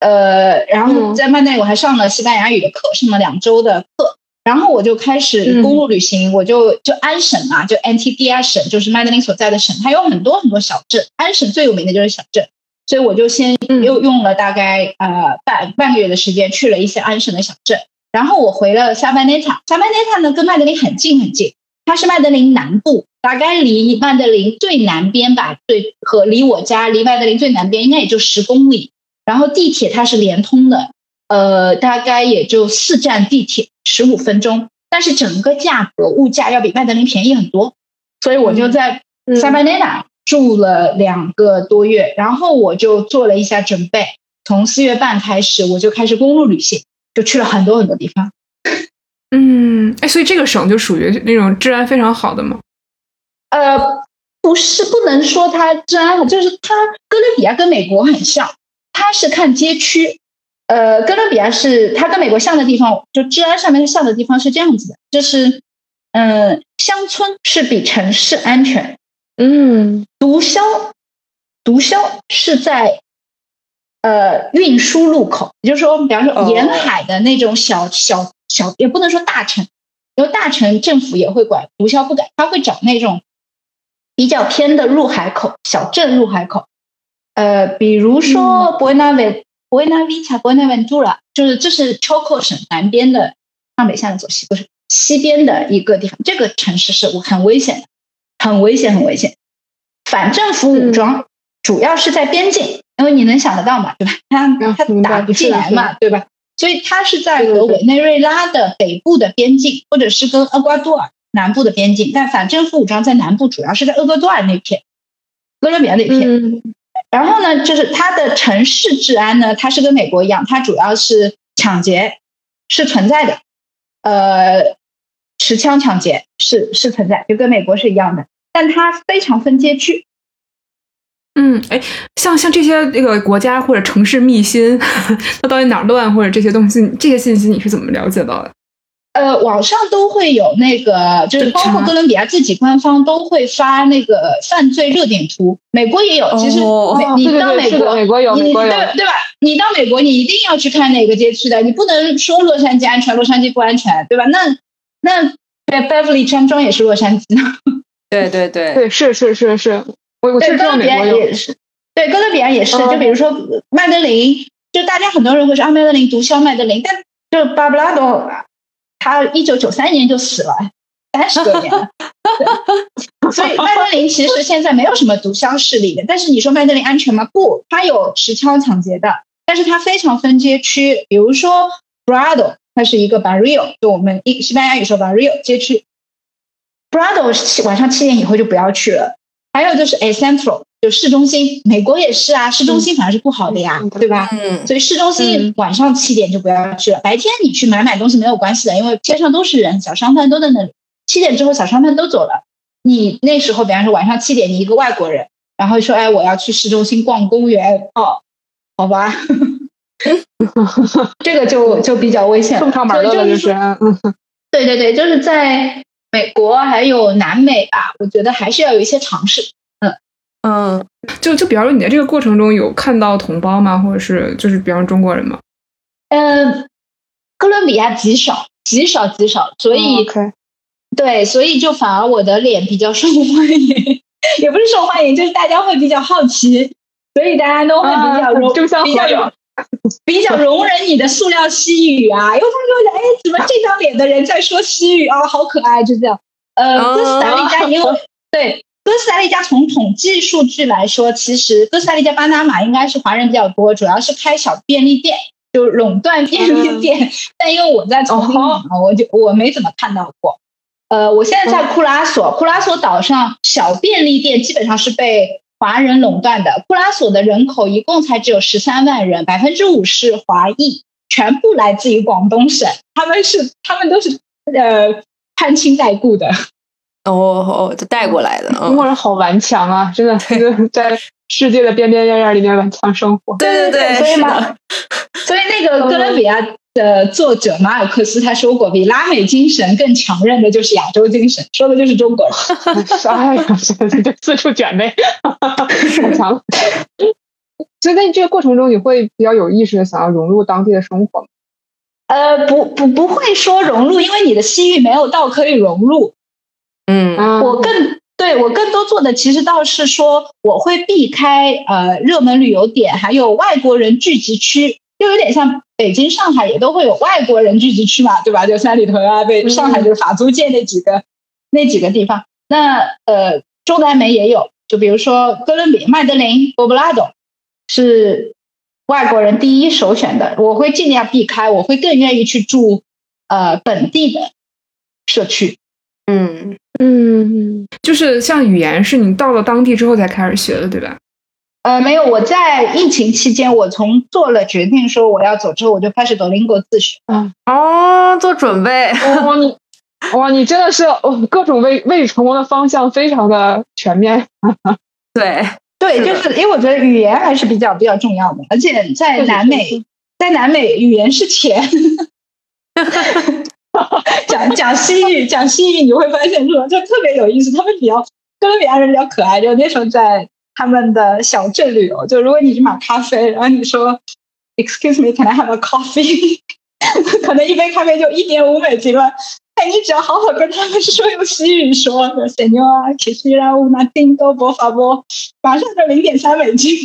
呃，然后在麦德林我还上了西班牙语的课，上了两周的课，然后我就开始公路旅行，我就就安省啊，就 Antigua 省，就是麦德林所在的省，它有很多很多小镇，安省最有名的就是小镇，所以我就先又用了大概呃半半个月的时间去了一些安省的小镇，然后我回了萨班内塔，萨班内塔呢跟麦德林很近很近。它是麦德林南部，大概离麦德林最南边吧，最和离我家离麦德林最南边应该也就十公里。然后地铁它是连通的，呃，大概也就四站地铁，十五分钟。但是整个价格物价要比麦德林便宜很多，所以我就在萨巴内纳住了两个多月，然后我就做了一下准备，从四月半开始我就开始公路旅行，就去了很多很多地方。嗯，哎，所以这个省就属于那种治安非常好的吗？呃，不是，不能说它治安好，就是它哥伦比亚跟美国很像，它是看街区，呃，哥伦比亚是它跟美国像的地方，就治安上面像的地方是这样子的，就是嗯，乡村是比城市安全，嗯，毒枭毒枭是在呃运输路口，也就是说，比方说沿海的那种小小小，也不能说大城，因为大城政府也会管，毒枭不敢，他会找那种比较偏的入海口、小镇入海口，呃，比如说 Buena Buena Vista、Buenaventura，就是这是 Choco 省南边的，上北下南左西，不是西边的一个地方，这个城市是很危险的，很危险，很危险。反政府武装主要是在边境，因为你能想得到嘛，对吧？他他打不进来嘛，对吧？所以它是在和委内瑞拉的北部的边境，或者是跟厄瓜多尔南部的边境。但反政府武装在南部，主要是在厄瓜多尔那片、哥伦比亚那片。然后呢，就是它的城市治安呢，它是跟美国一样，它主要是抢劫是存在的，呃，持枪抢劫是是存在，就跟美国是一样的。但它非常分街区。嗯，哎，像像这些这个国家或者城市密辛，它到底哪儿乱，或者这些东西，这些信息你是怎么了解到的？呃，网上都会有那个，就是包括哥伦比亚自己官方都会发那个犯罪热点图，美国也有。其实你到美国，美国有，美国有，对对吧？你到美国，你一定要去看哪个街区的，你不能说洛杉矶安全，洛杉矶不安全，对吧？那那 Beverly 山庄也是洛杉矶的。[LAUGHS] 对对对对，是是是是，我我是哥伦比亚也是，对哥伦比亚也是，就比如说麦德林，就大家很多人会说啊，麦德林毒枭麦德林，但就巴布拉多，他一九九三年就死了，三十多年了，所以麦德林其实现在没有什么毒枭势力的。但是你说麦德林安全吗？不，他有持枪抢劫的，但是他非常分街区，比如说 Brado，它是一个 Barrio，就我们一西班牙语说 Barrio 街区。Brado 晚上七点以后就不要去了。还有就是 A Central，就市中心，美国也是啊，市中心反而是不好的呀，对吧？嗯。所以市中心晚上七点就不要去了。白天你去买买东西没有关系的，因为街上都是人，小商贩都在那里。七点之后小商贩都走了，你那时候比方说晚上七点，你一个外国人，然后说哎我要去市中心逛公园，哦，好吧，[LAUGHS] 这个就就比较危险，送上门了就是。对对对，就是在。美国还有南美吧，我觉得还是要有一些尝试。嗯嗯，就就比方说你在这个过程中有看到同胞吗？或者是就是比方中国人吗？嗯，哥伦比亚极少，极少，极少。所以，对，所以就反而我的脸比较受 [LAUGHS] 欢迎，也不是受欢迎，就是大家会比较好奇，所以大家都会比较容比较 [LAUGHS] 比较容忍你的塑料西语啊，因为他们说，哎，怎么这张脸的人在说西语啊，好可爱，就这样。呃，哥斯达黎加因为对哥斯达黎加从统计数据来说，其实哥斯达黎加巴拿马应该是华人比较多，主要是开小便利店，就垄断便利店。但因为我在从我就我没怎么看到过。呃，我现在在库拉索，库拉索岛上小便利店基本上是被。华人垄断的库拉索的人口一共才只有十三万人，百分之五是华裔，全部来自于广东省。他们是，他们都是呃攀亲带故的。哦哦，就带过来的。中国人好顽强啊，真的，在世界的边边沿沿里面顽强生活。对对对，所以嘛，所以那个哥伦比亚。的作者马尔克斯他说过，比拉美精神更强韧的就是亚洲精神，说的就是中国人。[LAUGHS] 哎呀，就四处卷呗，太强了。所以在这个过程中，你会比较有意识的想要融入当地的生活吗？呃，不不不会说融入，因为你的西域没有到可以融入。嗯，我更对我更多做的其实倒是说，我会避开呃热门旅游点，还有外国人聚集区。就有点像北京、上海也都会有外国人聚集区嘛，对吧？就三里屯啊，被上海就是法租界那几个那几个地方。那呃，中南美也有，就比如说哥伦比亚、麦德林、波布拉多是外国人第一首选的，我会尽量避开，我会更愿意去住呃本地的社区。嗯嗯，就是像语言是你到了当地之后才开始学的，对吧？呃，没有，我在疫情期间，我从做了决定说我要走之后，我就开始 Duolingo 自学。嗯，哦，做准备。哇，你，哇，你真的是哦各种为为成功的方向非常的全面。[LAUGHS] 对，对，就是因为我觉得语言还是比较比较重要的，而且在南美，在南美语言是钱。[LAUGHS] 讲讲西语，讲西语，你会发现说就特别有意思。他们比较哥伦比亚人比较可爱，就那时候在他们的小镇旅游，就如果你去买咖啡，然后你说 “Excuse me, can I have a coffee？” [LAUGHS] 可能一杯咖啡就一点五美金了。哎，你只要好好跟他们说用西语说 “Señor, quisiera una tinto por favor”，马上就零点三美金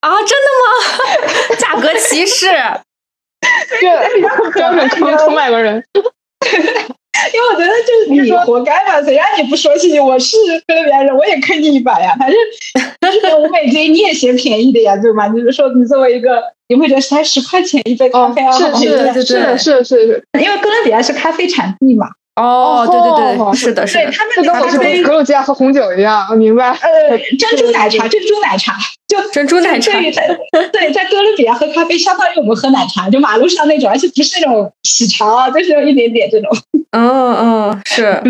啊！真的吗？价格歧视？[LAUGHS] 这标准坑坑外国人。因为我觉得就是你活该嘛，谁让你不说谢谢？我是哥伦比亚人，我也坑你一把呀。反正 [LAUGHS] 五美金你也嫌便宜的呀，对吗？就是说你作为一个，你会觉得才十块钱一杯咖啡啊？是是是是是是，因为哥伦比亚是咖啡产地嘛。哦，对对对，是的，是的，他们咖啡格鲁吉亚和红酒一样，我明白。呃，珍珠奶茶，珍珠奶茶，就珍珠奶茶。对，在哥伦比亚喝咖啡相当于我们喝奶茶，就马路上那种，而且不是那种喜茶，就是有一点点这种。嗯嗯，是。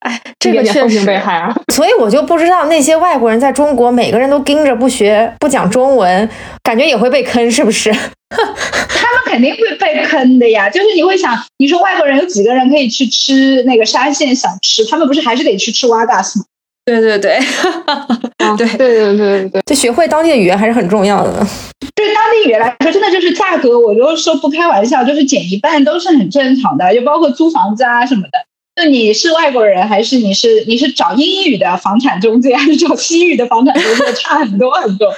哎，这个确实被害啊！所以我就不知道那些外国人在中国，每个人都盯着不学、不讲中文，感觉也会被坑，是不是？[LAUGHS] 他们肯定会被坑的呀！就是你会想，你说外国人有几个人可以去吃那个沙县小吃？他们不是还是得去吃瓦嘎斯吗？对对对，对对对对对，就学会当地的语言还是很重要的。对当地语言来说，真的就是价格，我就说不开玩笑，就是减一半都是很正常的，就包括租房子啊什么的。就你是外国人，还是你是你是找英语的房产中介，还是找西语的房产中介，差很多很多。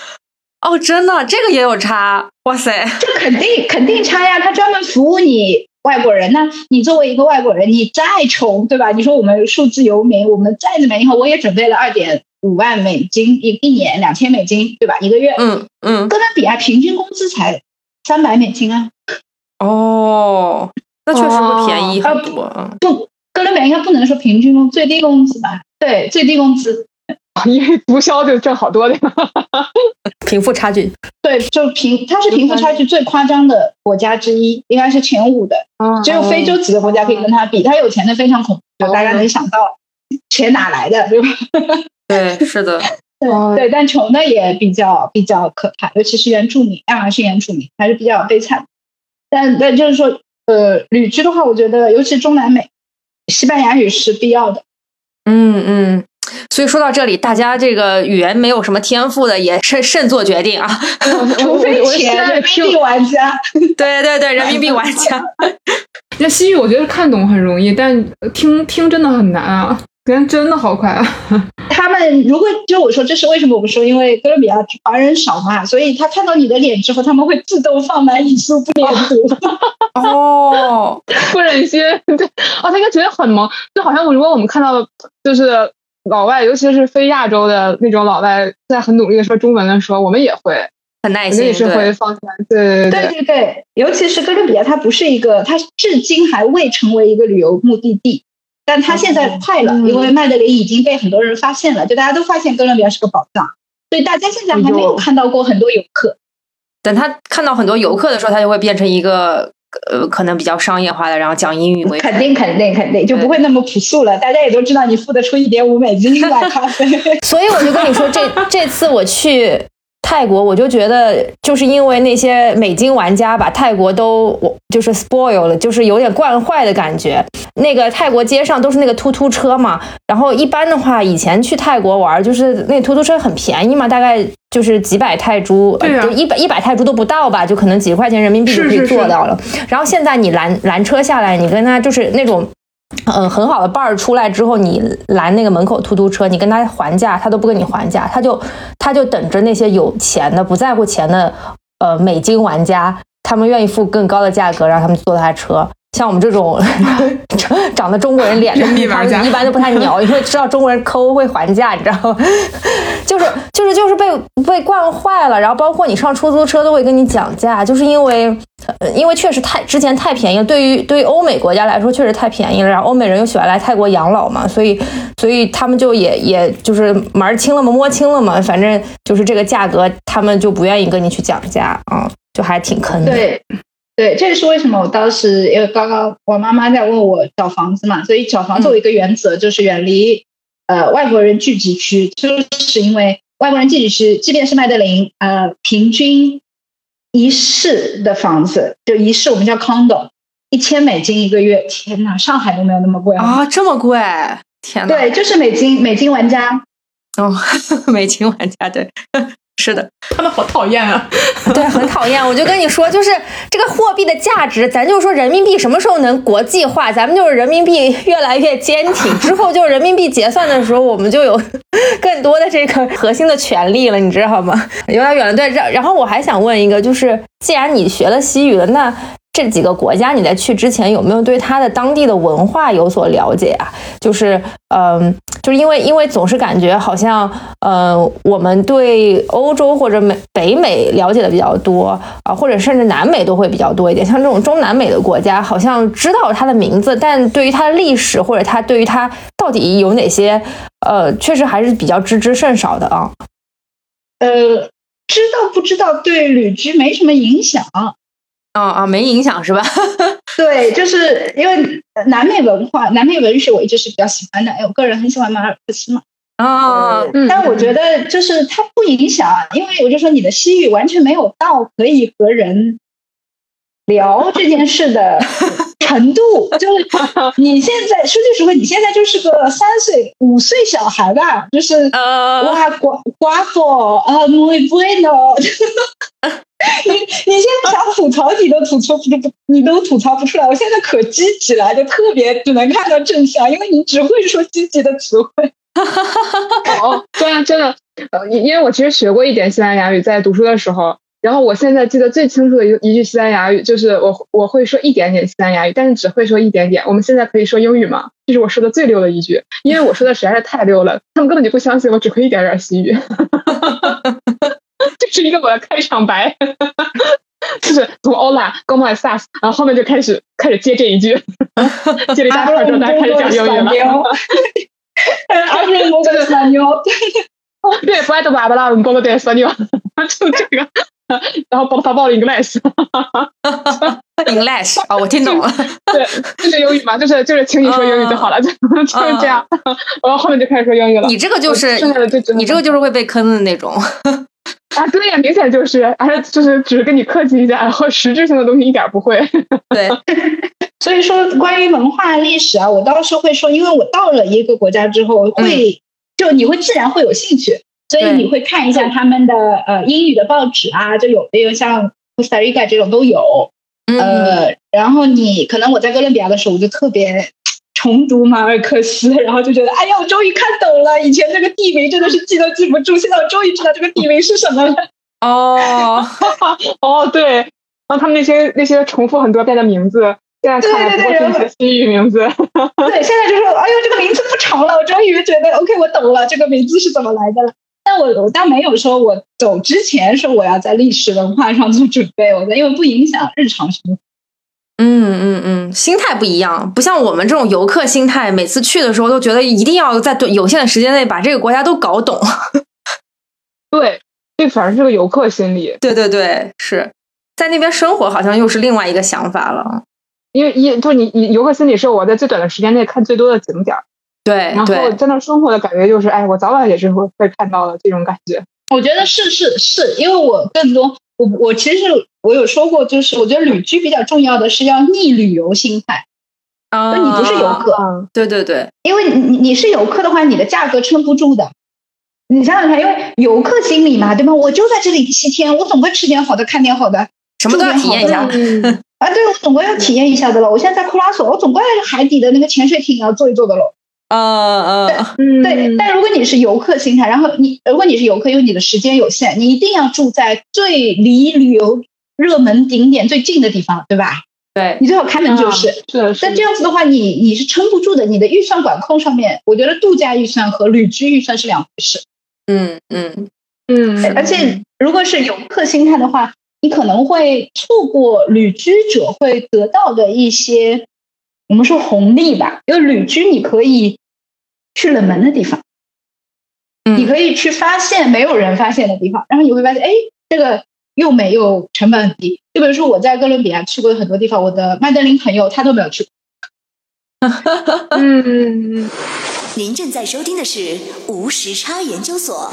哦，真的，这个也有差，哇塞，这肯定肯定差呀。他专门服务你外国人，那你作为一个外国人，你再穷，对吧？你说我们数字游民，我们再怎么样，我也准备了二点五万美金一一年，两千美金，对吧？一个月，嗯嗯。哥伦比亚平均工资才三百美金啊。哦，那确实会便宜很多啊。不。哥伦比亚应该不能说平均工最低工资吧？对，最低工资，因为毒枭就挣好多的，[LAUGHS] 贫富差距。对，就贫，它是贫富差距最夸张的国家之一，应该是前五的。只有非洲几个国家可以跟它比，它有钱的非常恐怖，大家能想到钱哪来的，对吧？[LAUGHS] 对，是的，[LAUGHS] 对对，但穷的也比较比较可怕，尤其是原住民，亚马逊原住民还是比较悲惨。但但就是说，呃，旅居的话，我觉得尤其中南美。西班牙语是必要的，嗯嗯，所以说到这里，大家这个语言没有什么天赋的，也慎慎做决定啊，除非钱人民币玩家，[LAUGHS] 对对对，人民币玩家。[LAUGHS] 那西语我觉得看懂很容易，但听听真的很难啊。人真的好快啊！[LAUGHS] 他们如果就我说这是为什么？我们说因为哥伦比亚华人少嘛，所以他看到你的脸之后，他们会自动放慢语速，不连读。哦，不忍心，对，哦，他应该觉得很萌，就好像如果我们看到就是老外，尤其是非亚洲的那种老外，在很努力的说中文的时候，我们也会很耐心，也是会放下。对对对对对，尤其是哥伦比亚，它不是一个，它至今还未成为一个旅游目的地。但它现在快了，因为麦德林已经被很多人发现了，就大家都发现哥伦比亚是个宝藏，所以大家现在还没有看到过很多游客。等他看到很多游客的时候，他就会变成一个呃，可能比较商业化的，然后讲英语为肯定肯定肯定就不会那么朴素了。大家也都知道你付得出一点五美金买咖啡，[LAUGHS] 所以我就跟你说，这这次我去。泰国，我就觉得就是因为那些美金玩家把泰国都我就是 spoil 了，就是有点惯坏的感觉。那个泰国街上都是那个突突车嘛，然后一般的话，以前去泰国玩，就是那突突车很便宜嘛，大概就是几百泰铢，就一百一百泰铢都不到吧，就可能几十块钱人民币就可以坐到了。然后现在你拦拦车下来，你跟他就是那种。嗯，很好的伴儿出来之后，你拦那个门口突突车，你跟他还价，他都不跟你还价，他就他就等着那些有钱的、不在乎钱的，呃，美金玩家，他们愿意付更高的价格，让他们坐他车。像我们这种 [LAUGHS] 长得中国人脸的，一般都不太鸟，[LAUGHS] 因为知道中国人抠会还价，你知道吗？就是就是就是被被惯坏了。然后包括你上出租车都会跟你讲价，就是因为因为确实太之前太便宜了，对于对于欧美国家来说确实太便宜了。然后欧美人又喜欢来泰国养老嘛，所以所以他们就也也就是门清了嘛，摸清了嘛，反正就是这个价格，他们就不愿意跟你去讲价啊，就还挺坑的。对。对，这也是为什么我当时因为刚刚我妈妈在问我找房子嘛，所以找房子有一个原则就是远离呃外国人聚集区，就是因为外国人聚集区，即便是麦德林，呃，平均一室的房子，就一室我们叫 condo，一千美金一个月。天呐，上海都没有那么贵啊！这么贵？天呐。对，就是美金，美金玩家。哦，[LAUGHS] 美金玩家，对。是的，他们好讨厌啊！[LAUGHS] 对，很讨厌。我就跟你说，就是这个货币的价值，咱就说人民币什么时候能国际化？咱们就是人民币越来越坚挺之后，就是人民币结算的时候，我们就有更多的这个核心的权利了，你知道吗？有点远了。对，然后我还想问一个，就是既然你学了西语了，那。这几个国家，你在去之前有没有对它的当地的文化有所了解啊？就是，嗯，就是因为因为总是感觉好像，呃，我们对欧洲或者美北美了解的比较多啊，或者甚至南美都会比较多一点。像这种中南美的国家，好像知道它的名字，但对于它的历史或者它对于它到底有哪些，呃，确实还是比较知之甚少的啊。呃，知道不知道对旅居没什么影响。啊啊，没影响是吧？[LAUGHS] 对，就是因为南美文化、南美文学，我一直是比较喜欢的。哎，我个人很喜欢马尔克斯嘛。啊，但我觉得就是它不影响，因为我就说你的西域完全没有到可以和人聊这件事的程度。[LAUGHS] 就是你现在说句实话，你现在就是个三岁、五岁小孩吧？就是哇，瓜瓜佛啊，muy bueno。[LAUGHS] 你你现在想吐槽你都吐槽不，你都吐槽不出来。我现在可积极了，就特别只能看到正向，因为你只会说积极的词汇。[LAUGHS] 哦，对啊，真的，呃，因为我其实学过一点西班牙语，在读书的时候。然后我现在记得最清楚的一一句西班牙语，就是我我会说一点点西班牙语，但是只会说一点点。我们现在可以说英语吗？这是我说的最溜的一句，因为我说的实在是太溜了，他们根本就不相信我只会一点点西语。[LAUGHS] 这是一个我的开场白，[LAUGHS] 就是从 Ola g o m a s a s 然后后面就开始开始接这一句，接了一大串之后，大家开始讲英语了。阿 [LAUGHS] 对，不爱的爸爸啦，我们报的对撒妞，就这个，[LAUGHS] 然后报他报了 English，English [LAUGHS] [LAUGHS] 啊，我听懂了，对，就是英语嘛，就是就是请你说英语就好了，就就是这样，然后后面就开始说英语了。你这个就是，你这个就是会被坑的那种。啊，对呀，明显就是，而且就是只是跟你客气一下，然后实质性的东西一点不会。对，所以说关于文化历史啊，我倒是会说，因为我到了一个国家之后，会就你会自然会有兴趣，所以你会看一下他们的呃英语的报纸啊，就有没有像 Costa Rica 这种都有，呃，然后你可能我在哥伦比亚的时候，我就特别。重读马尔克斯，然后就觉得，哎呀，我终于看懂了。以前这个地名真的是记都记不住，现在我终于知道这个地名是什么了。[LAUGHS] 哦，[LAUGHS] 哦，对，然后他们那些那些重复很多遍的名字，现在看来不过是一些西语名字。对，现在就说，哎呦，这个名字不长了，我终于觉得，OK，我懂了，这个名字是怎么来的了。但我我倒没有说我走之前说我要在历史文化上做准备，我觉得因为不影响日常生活。嗯嗯嗯，心态不一样，不像我们这种游客心态，每次去的时候都觉得一定要在有限的时间内把这个国家都搞懂。[LAUGHS] 对，这反而是个游客心理。对对对，是在那边生活好像又是另外一个想法了。因为一就你你游客心理是我在最短的时间内看最多的景点儿。对，然后在那生活的感觉就是，哎，我早晚也是会会看到的这种感觉。我觉得是是是，因为我更多。我我其实我有说过，就是我觉得旅居比较重要的是要逆旅游心态，啊，你不是游客，对对对，因为你你是游客的话，你的价格撑不住的。你想想看，因为游客心理嘛，对吧？我就在这里七天，我总归吃点好的，看点好的，什么都要体验一下。啊，对，我总归要体验一下的了。我现在在库拉索，我总归海底的那个潜水艇要坐一坐的喽。嗯嗯，对，但如果你是游客心态，然后你如果你是游客，因为你的时间有限，你一定要住在最离旅游热门景点最近的地方，对吧？对，你最好开门就是。是。但这样子的话，你你是撑不住的。你的预算管控上面，我觉得度假预算和旅居预算是两回事。嗯嗯嗯。而且如果是游客心态的话，你可能会错过旅居者会得到的一些。我们说红利吧，因为旅居你可以去冷门的地方，你可以去发现没有人发现的地方，然后你会发现，哎，这个又美又成本很低。就比如说我在哥伦比亚去过的很多地方，我的麦德林朋友他都没有去过。[LAUGHS] 嗯，您正在收听的是无时差研究所。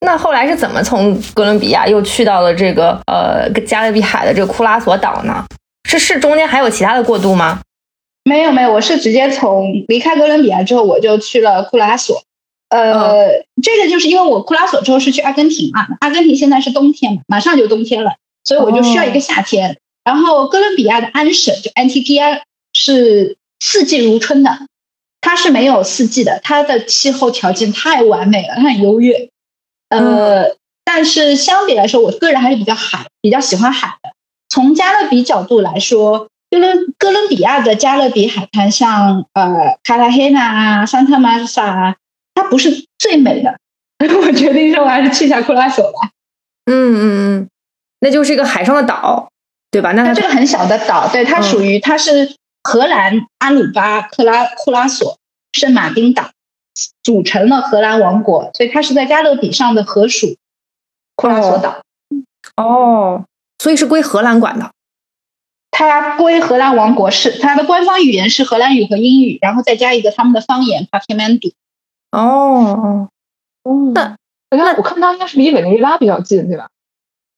那后来是怎么从哥伦比亚又去到了这个呃加勒比海的这个库拉索岛呢？是是中间还有其他的过渡吗？没有没有，我是直接从离开哥伦比亚之后，我就去了库拉索。呃，这个就是因为我库拉索之后是去阿根廷嘛，阿根廷现在是冬天嘛，马上就冬天了，所以我就需要一个夏天。然后哥伦比亚的安省就 Antigua 是四季如春的，它是没有四季的，它的气候条件太完美了，它很优越。呃，但是相比来说，我个人还是比较海，比较喜欢海的。从加勒比角度来说，哥伦哥伦比亚的加勒比海滩，像呃卡拉黑纳啊、桑特玛萨啊，它不是最美的。[LAUGHS] 我决定说，我还是去一下库拉索吧。嗯嗯嗯，那就是一个海上的岛，对吧？那它这个很小的岛，对，它属于它是荷兰阿鲁巴、克拉库拉索、圣马丁岛。组成了荷兰王国，所以它是在加勒比上的河属库拉索岛。哦，所以是归荷兰管的。它归荷兰王国，是它的官方语言是荷兰语和英语，然后再加一个他们的方言帕皮曼迪。哦哦，那那我看它应该是离委内瑞拉比较近，对吧？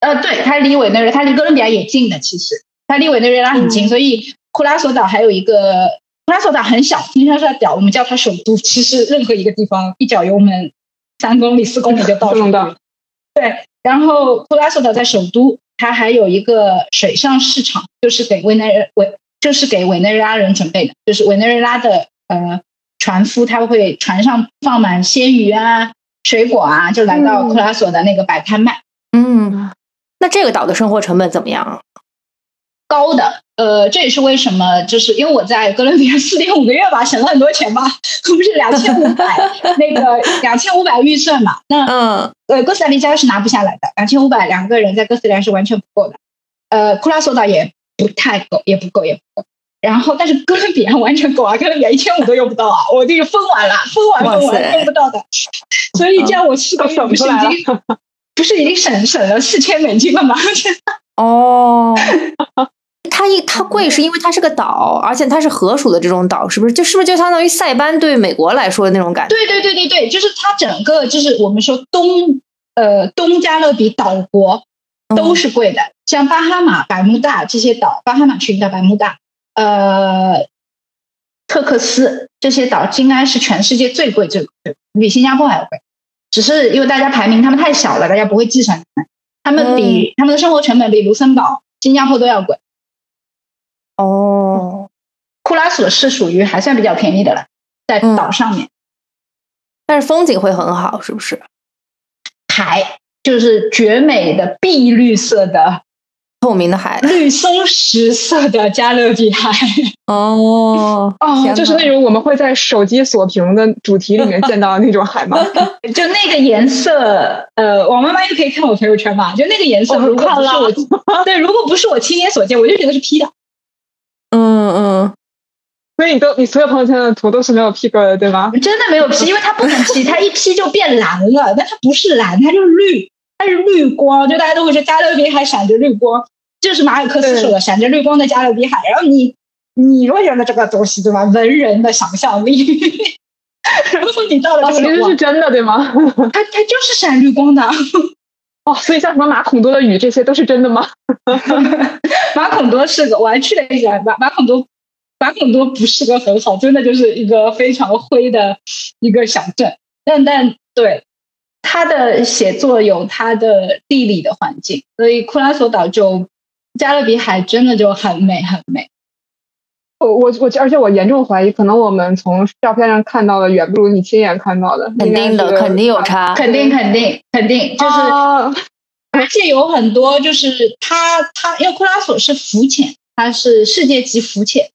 呃，对，它离委内瑞，它离哥伦比亚也近的，其实它离委内瑞拉很近，所以库拉索岛还有一个。库拉索岛很小，听说是小，我们叫它首都。其实任何一个地方一脚油门，三公里、四公里就到首都。对，然后库拉索岛在首都，它还有一个水上市场，就是给委内委，就是给委内瑞拉人准备的，就是委内瑞拉的呃船夫，他会船上放满鲜鱼啊、水果啊，就来到库拉索的那个摆摊卖。嗯，那这个岛的生活成本怎么样？高的。呃，这也是为什么，就是因为我在哥伦比亚四点五个月吧，省了很多钱吧，不是两千五百那个 [LAUGHS] 两千五百预算嘛？那嗯，呃，哥斯达黎加是拿不下来的，两千五百两个人在哥斯达黎加是完全不够的，呃，库拉索岛也不太够，也不够，也不够。然后，但是哥伦比亚完全够啊，哥伦比亚一千五都用不到啊，我这个分完了，分完分完用不到的，所以这样我四个月不是已经 [LAUGHS] 不是已经省省了四千美金了吗？[LAUGHS] 哦。它一它贵是因为它是个岛，而且它是河属的这种岛，是不是？就是不是就相当于塞班对美国来说的那种感觉？对对对对对，就是它整个就是我们说东呃东加勒比岛国都是贵的，像巴哈马、百慕大这些岛，巴哈马群岛、百慕大、呃特克斯这些岛，应该是全世界最贵最贵，比新加坡还要贵。只是因为大家排名他们太小了，大家不会计算他们比他们的生活成本比卢森堡、新加坡都要贵。哦，库拉索是属于还算比较便宜的了，在岛上面，但是风景会很好，是不是？海就是绝美的碧绿色的。透明的海，绿松石色的加勒比海。哦 [LAUGHS] 哦，就是那种我们会在手机锁屏的主题里面见到的那种海吗？[LAUGHS] 就那个颜色，呃，王妈妈也可以看我朋友圈嘛？就那个颜色，如果不是我，对，如果不是我亲眼所见，我就觉得是 P 的。所以你都你所有朋友圈的图都是没有 P 过的，对吗？真的没有 P，因为它不能 P，[LAUGHS] 它一 P 就变蓝了，但它不是蓝，它就是绿。它是绿光，就大家都会说加勒比海闪着绿光，就是马尔克斯说的闪着绿光的加勒比海。然后你你若觉得这个东西对吧？文人的想象力，[LAUGHS] 然后你到了其实是真的对吗？[LAUGHS] 它它就是闪绿光的哦。所以像什么马孔多的雨这些都是真的吗？马孔多是个，我还去了一下马马孔多，马孔多不是个很好，真的就是一个非常灰的一个小镇。但但对。他的写作有他的地理的环境，所以库拉索岛就加勒比海真的就很美很美。我我我，而且我严重怀疑，可能我们从照片上看到的远不如你亲眼看到的。肯定的，肯定有差，肯定肯定肯定就是，而且有很多就是它它，因为库拉索是浮潜，它是世界级浮潜。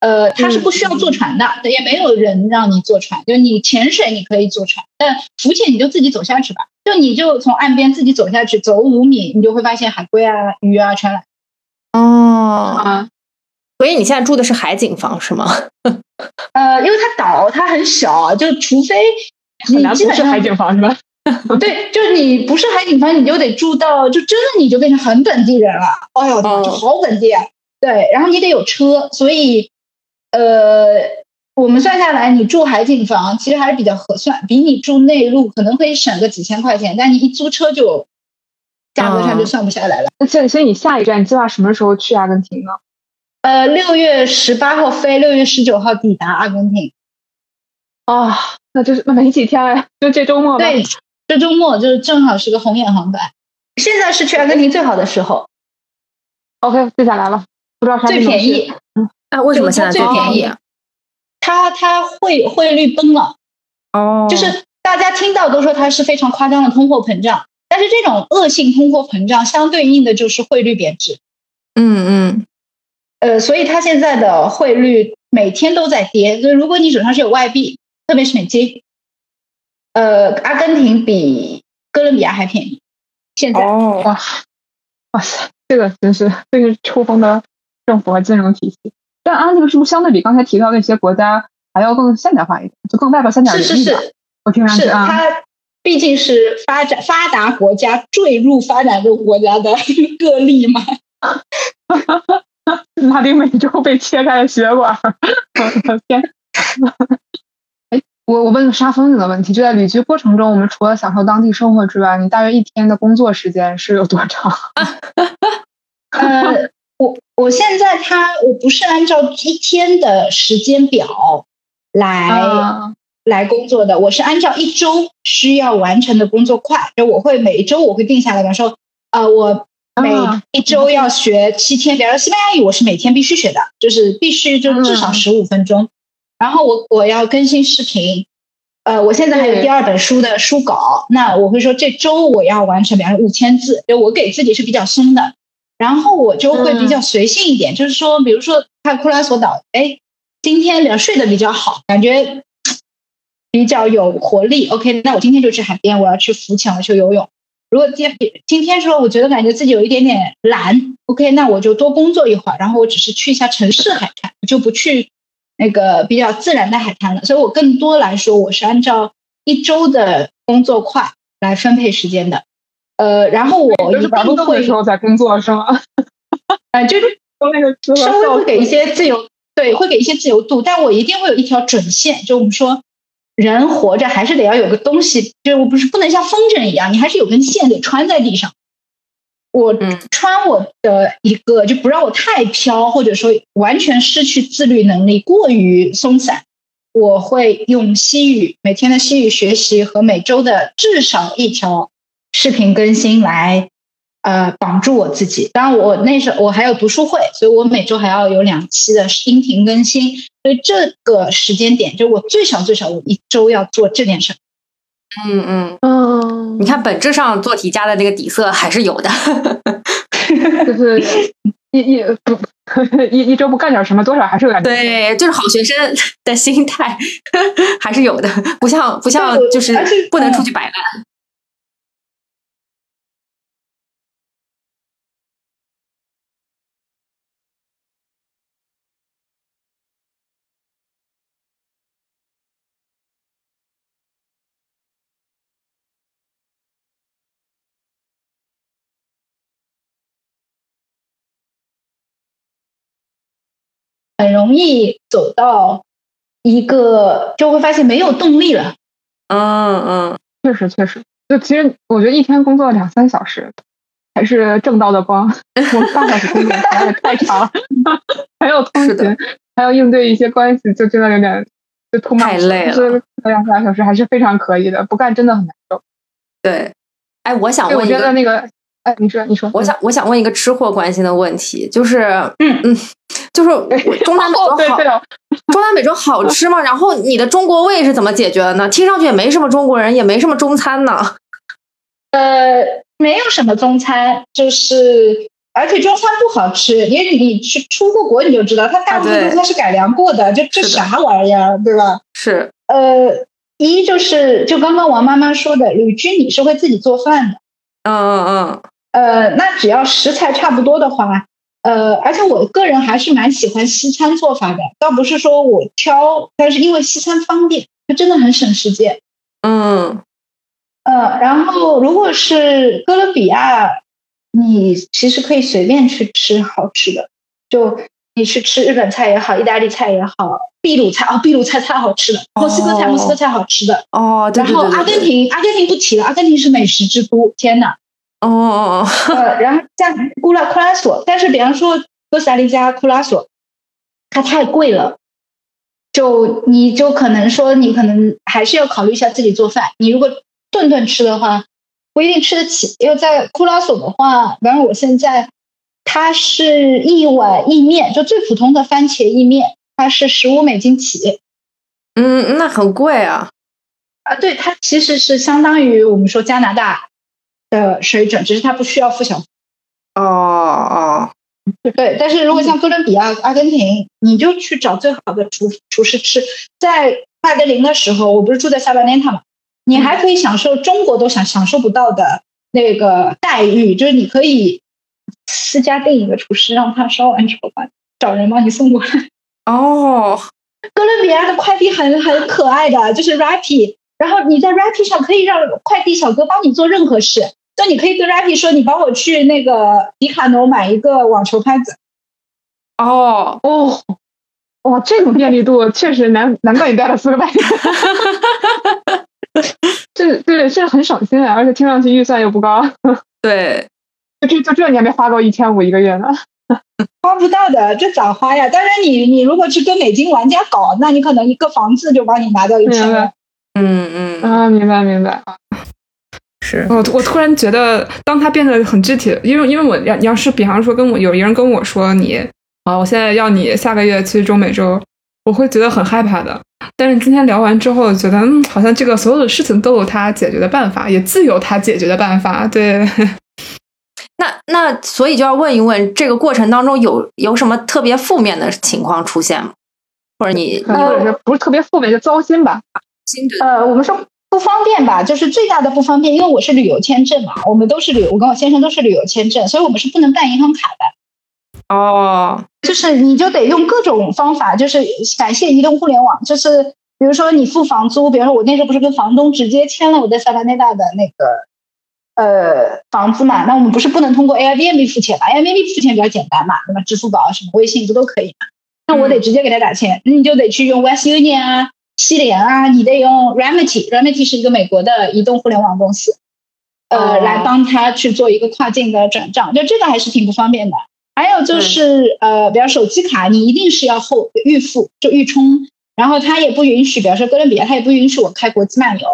呃，它是不需要坐船的，也没有人让你坐船，就是你潜水你可以坐船，但浮潜你就自己走下去吧。就你就从岸边自己走下去，走五米，你就会发现海龟啊、鱼啊全来。哦，啊，所以你现在住的是海景房是吗？[LAUGHS] 呃，因为它岛它很小，就除非你基本上海景房是吧？[LAUGHS] 对，就是你不是海景房，你就得住到，就真的你就变成很本地人了。哎呦，哦就好本地啊！对，然后你得有车，所以呃，我们算下来，你住海景房其实还是比较合算，比你住内陆可能可以省个几千块钱，但你一租车就价格上就算不下来了。那所以所以你下一站计划什么时候去阿根廷呢？呃，六月十八号飞，六月十九号抵达阿根廷。啊，那就是那没几天呀，就这周末吧。对，这周末就是正好是个红眼航班，现在是去阿根廷最好的时候，，OK，记下来了，不知道啥时候最便宜。啊，为什么现在最便宜啊？它它汇汇率崩了，哦就是大家听到都说它是非常夸张的通货膨胀，但是这种恶性通货膨胀相对应的就是汇率贬值，嗯嗯呃，所以它现在的汇率每天都在跌，所以如果你手上是有外币，特别是美金，呃，阿根廷比哥伦比亚还便宜，现在。哦，哇，哇塞，这个真是这个抽风的政府和金融体系。但阿根廷是不是相对比刚才提到那些国家还要更现代化一点，就更外表现点是是领域吧？是，我听上去是啊，它毕竟是发展发达国家坠入发展中国家的个例嘛。[LAUGHS] 拉丁美洲被切开了血管，我的天！哎，我我问个杀疯子的问题，就在旅居过程中，我们除了享受当地生活之外，你大约一天的工作时间是有多长？[LAUGHS] 呃，我我现在他我不是按照一天的时间表来、啊来工作的，我是按照一周需要完成的工作块，就我会每一周我会定下来，比方说，呃，我每啊一周要学七天，比方说西班牙语，我是每天必须学的，就是必须就至少嗯十五分钟。然后我我要更新视频，呃，我现在还有第二本书的书稿，那我会说这周我要完成，比方说五千字，就我给自己是比较松的。然后我就会比较随性一点，就是说，比如说看库拉索岛，哎，今天聊睡得比较好，感觉比较有活力。OK，那我今天就去海边，我要去浮潜，我去游泳。如果今今天说我觉得感觉自己有一点点懒，OK，那我就多工作一会儿，然后我只是去一下城市海滩，我就不去那个比较自然的海滩了。所以我更多来说，我是按照一周的工作块来分配时间的。呃，然后我就是一定会时候在工作是吗？[LAUGHS] 呃，就是稍微会给一些自由，对，会给一些自由度，但我一定会有一条准线，就我们说。人活着还是得要有个东西，就是我不是不能像风筝一样，你还是有根线得穿在地上。我嗯穿我的一个，就不让我太飘，或者说完全失去自律能力，过于松散。我会用西语每天的西语学习和每周的至少一条视频更新来呃绑住我自己。当然，我那时候我还有读书会，所以我每周还要有两期的音频更新。所以这个时间点，就我最少最少我一周要做这件事。嗯嗯，嗯，你看本质上做题家的那个底色还是有的。[LAUGHS] 就是一一不 [LAUGHS] 一一周不干点什么，多少还是有点对，就是好学生的心态 [LAUGHS] 还是有的，不像不像就是不能出去摆烂。很容易走到一个就会发现没有动力了。嗯嗯，确实确实，就其实我觉得一天工作两三小时，还是正道的光。[LAUGHS] 我八小时工作实在是太长了，[LAUGHS] 还要通勤，还要应对一些关系，就真的有点就太累了就是两三个小时还是非常可以的，不干真的很难受。对。哎，我想问，我问一个，觉得那个，哎，你说你说，我想我想问一个吃货关心的问题，就是嗯嗯，就是我中南美洲好中南美洲好吃吗？然后你的中国胃是怎么解决的呢？听上去也没什么中国人，也没什么中餐呢。呃，没有什么中餐，就是而且中餐不好吃，因为你去出过国你就知道，它大部分啊对中餐是改良过的，就这啥玩意儿，对吧？是，呃，一就是就刚刚王妈妈说的，旅居你是会自己做饭的，嗯嗯嗯，呃，那只要食材差不多的话，呃，而且我个人还是蛮喜欢西餐做法的，倒不是说我挑，但是因为西餐方便，它真的很省时间。嗯，呃，然后如果是哥伦比亚，你其实可以随便去吃好吃的，就你去吃日本菜也好，意大利菜也好，秘鲁菜哦，秘鲁菜太好吃了，墨西哥菜，哦墨西哥菜好吃的。哦，对然后阿根廷，阿根廷不提了，阿根廷是美食之都，天哪！哦哦哦，呃，然后像库拉库拉索，但是比方说哥斯达黎加库拉索，它太贵了，就你就可能说你可能还是要考虑一下自己做饭。你如果顿顿吃的话，不一定吃得起，因为在库拉索的话，比方说我现在它是一碗意面，就最普通的番茄意面，它是十五美金起。嗯，那很贵啊，啊，对，它其实是相当于我们说加拿大的水准，只是他不需要付小费。哦哦，对，但是如果像哥伦比亚、阿根廷，你就去找最好的厨厨师吃。在麦德林的时候，我不是住在萨巴内塔嘛，你还可以享受中国都享享受不到的那个待遇，就是你可以私家订一个厨师，让他烧完之后把找人帮你送过来。哦，[LAUGHS] 哥伦比亚的快递很很可爱的，就是 Rappi，然后你在 Rappi 上可以让快递小哥帮你做任何事，就你可以跟 Rappi 说，你帮我去那个迪卡侬买一个网球拍子。哦，哦，哇，这种便利度确实难，难怪你待了四个半月。这对，这很省心啊，而且听上去预算又不高。对，[LAUGHS] 就这就这你还没花够一千五一个月呢。花不到的，这咋花呀？当然你，你如果去跟美金玩家搞，那你可能一个房子就帮你拿掉一千了明白。嗯嗯，啊，明白明白。是，我我突然觉得，当他变得很具体，因为因为我要要是比方说跟我有一个人跟我说你啊，我现在要你下个月去中美洲，我会觉得很害怕的。但是今天聊完之后，觉得嗯，好像这个所有的事情都有他解决的办法，也自有他解决的办法。对，[LAUGHS] 那那所以就要问一问，这个过程当中有有什么特别负面的情况出现吗？或者你或者是不是特别负面，就糟心吧。新的呃，我们说不方便吧，就是最大的不方便，因为我是旅游签证嘛，我们都是旅，我跟我先生都是旅游签证，所以我们是不能办银行卡的。哦，就是你就得用各种方法，就是感谢移动互联网，就是比如说你付房租，比如说我那时候不是跟房东直接签了我在萨拉内大的那个呃房子嘛，那我们不是不能通过 Airbnb 付钱嘛？Airbnb 付钱比较简单嘛，那么？支付宝、什么微信不都可以嘛？那我得直接给他打钱，那你就得去用 West Union 啊、西联啊，你得用 Remedy，Remedy 是一个美国的移动互联网公司，呃，哦来帮他去做一个跨境的转账，就这个还是挺不方便的。还有就是呃，比方手机卡，你一定是要后预付，就预充，然后他也不允许，比方说哥伦比亚，他也不允许我开国际漫游。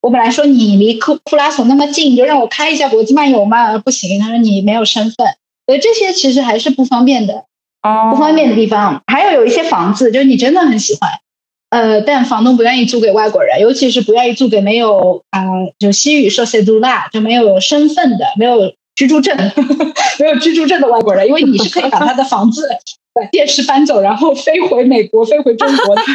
我本来说你离库库拉索那么近，你就让我开一下国际漫游嘛，不行，他说你没有身份，所以这些其实还是不方便的。哦不方便的地方，还有有一些房子，就是你真的很喜欢，呃，但房东不愿意租给外国人，尤其是不愿意租给没有啊、呃就西语说 c e d u l a 就没有身份的、没有居住证、[LAUGHS] 没有居住证的外国人，因为你是可以把他的房子、把电视搬走，然后飞回美国、飞回中国的。[LAUGHS]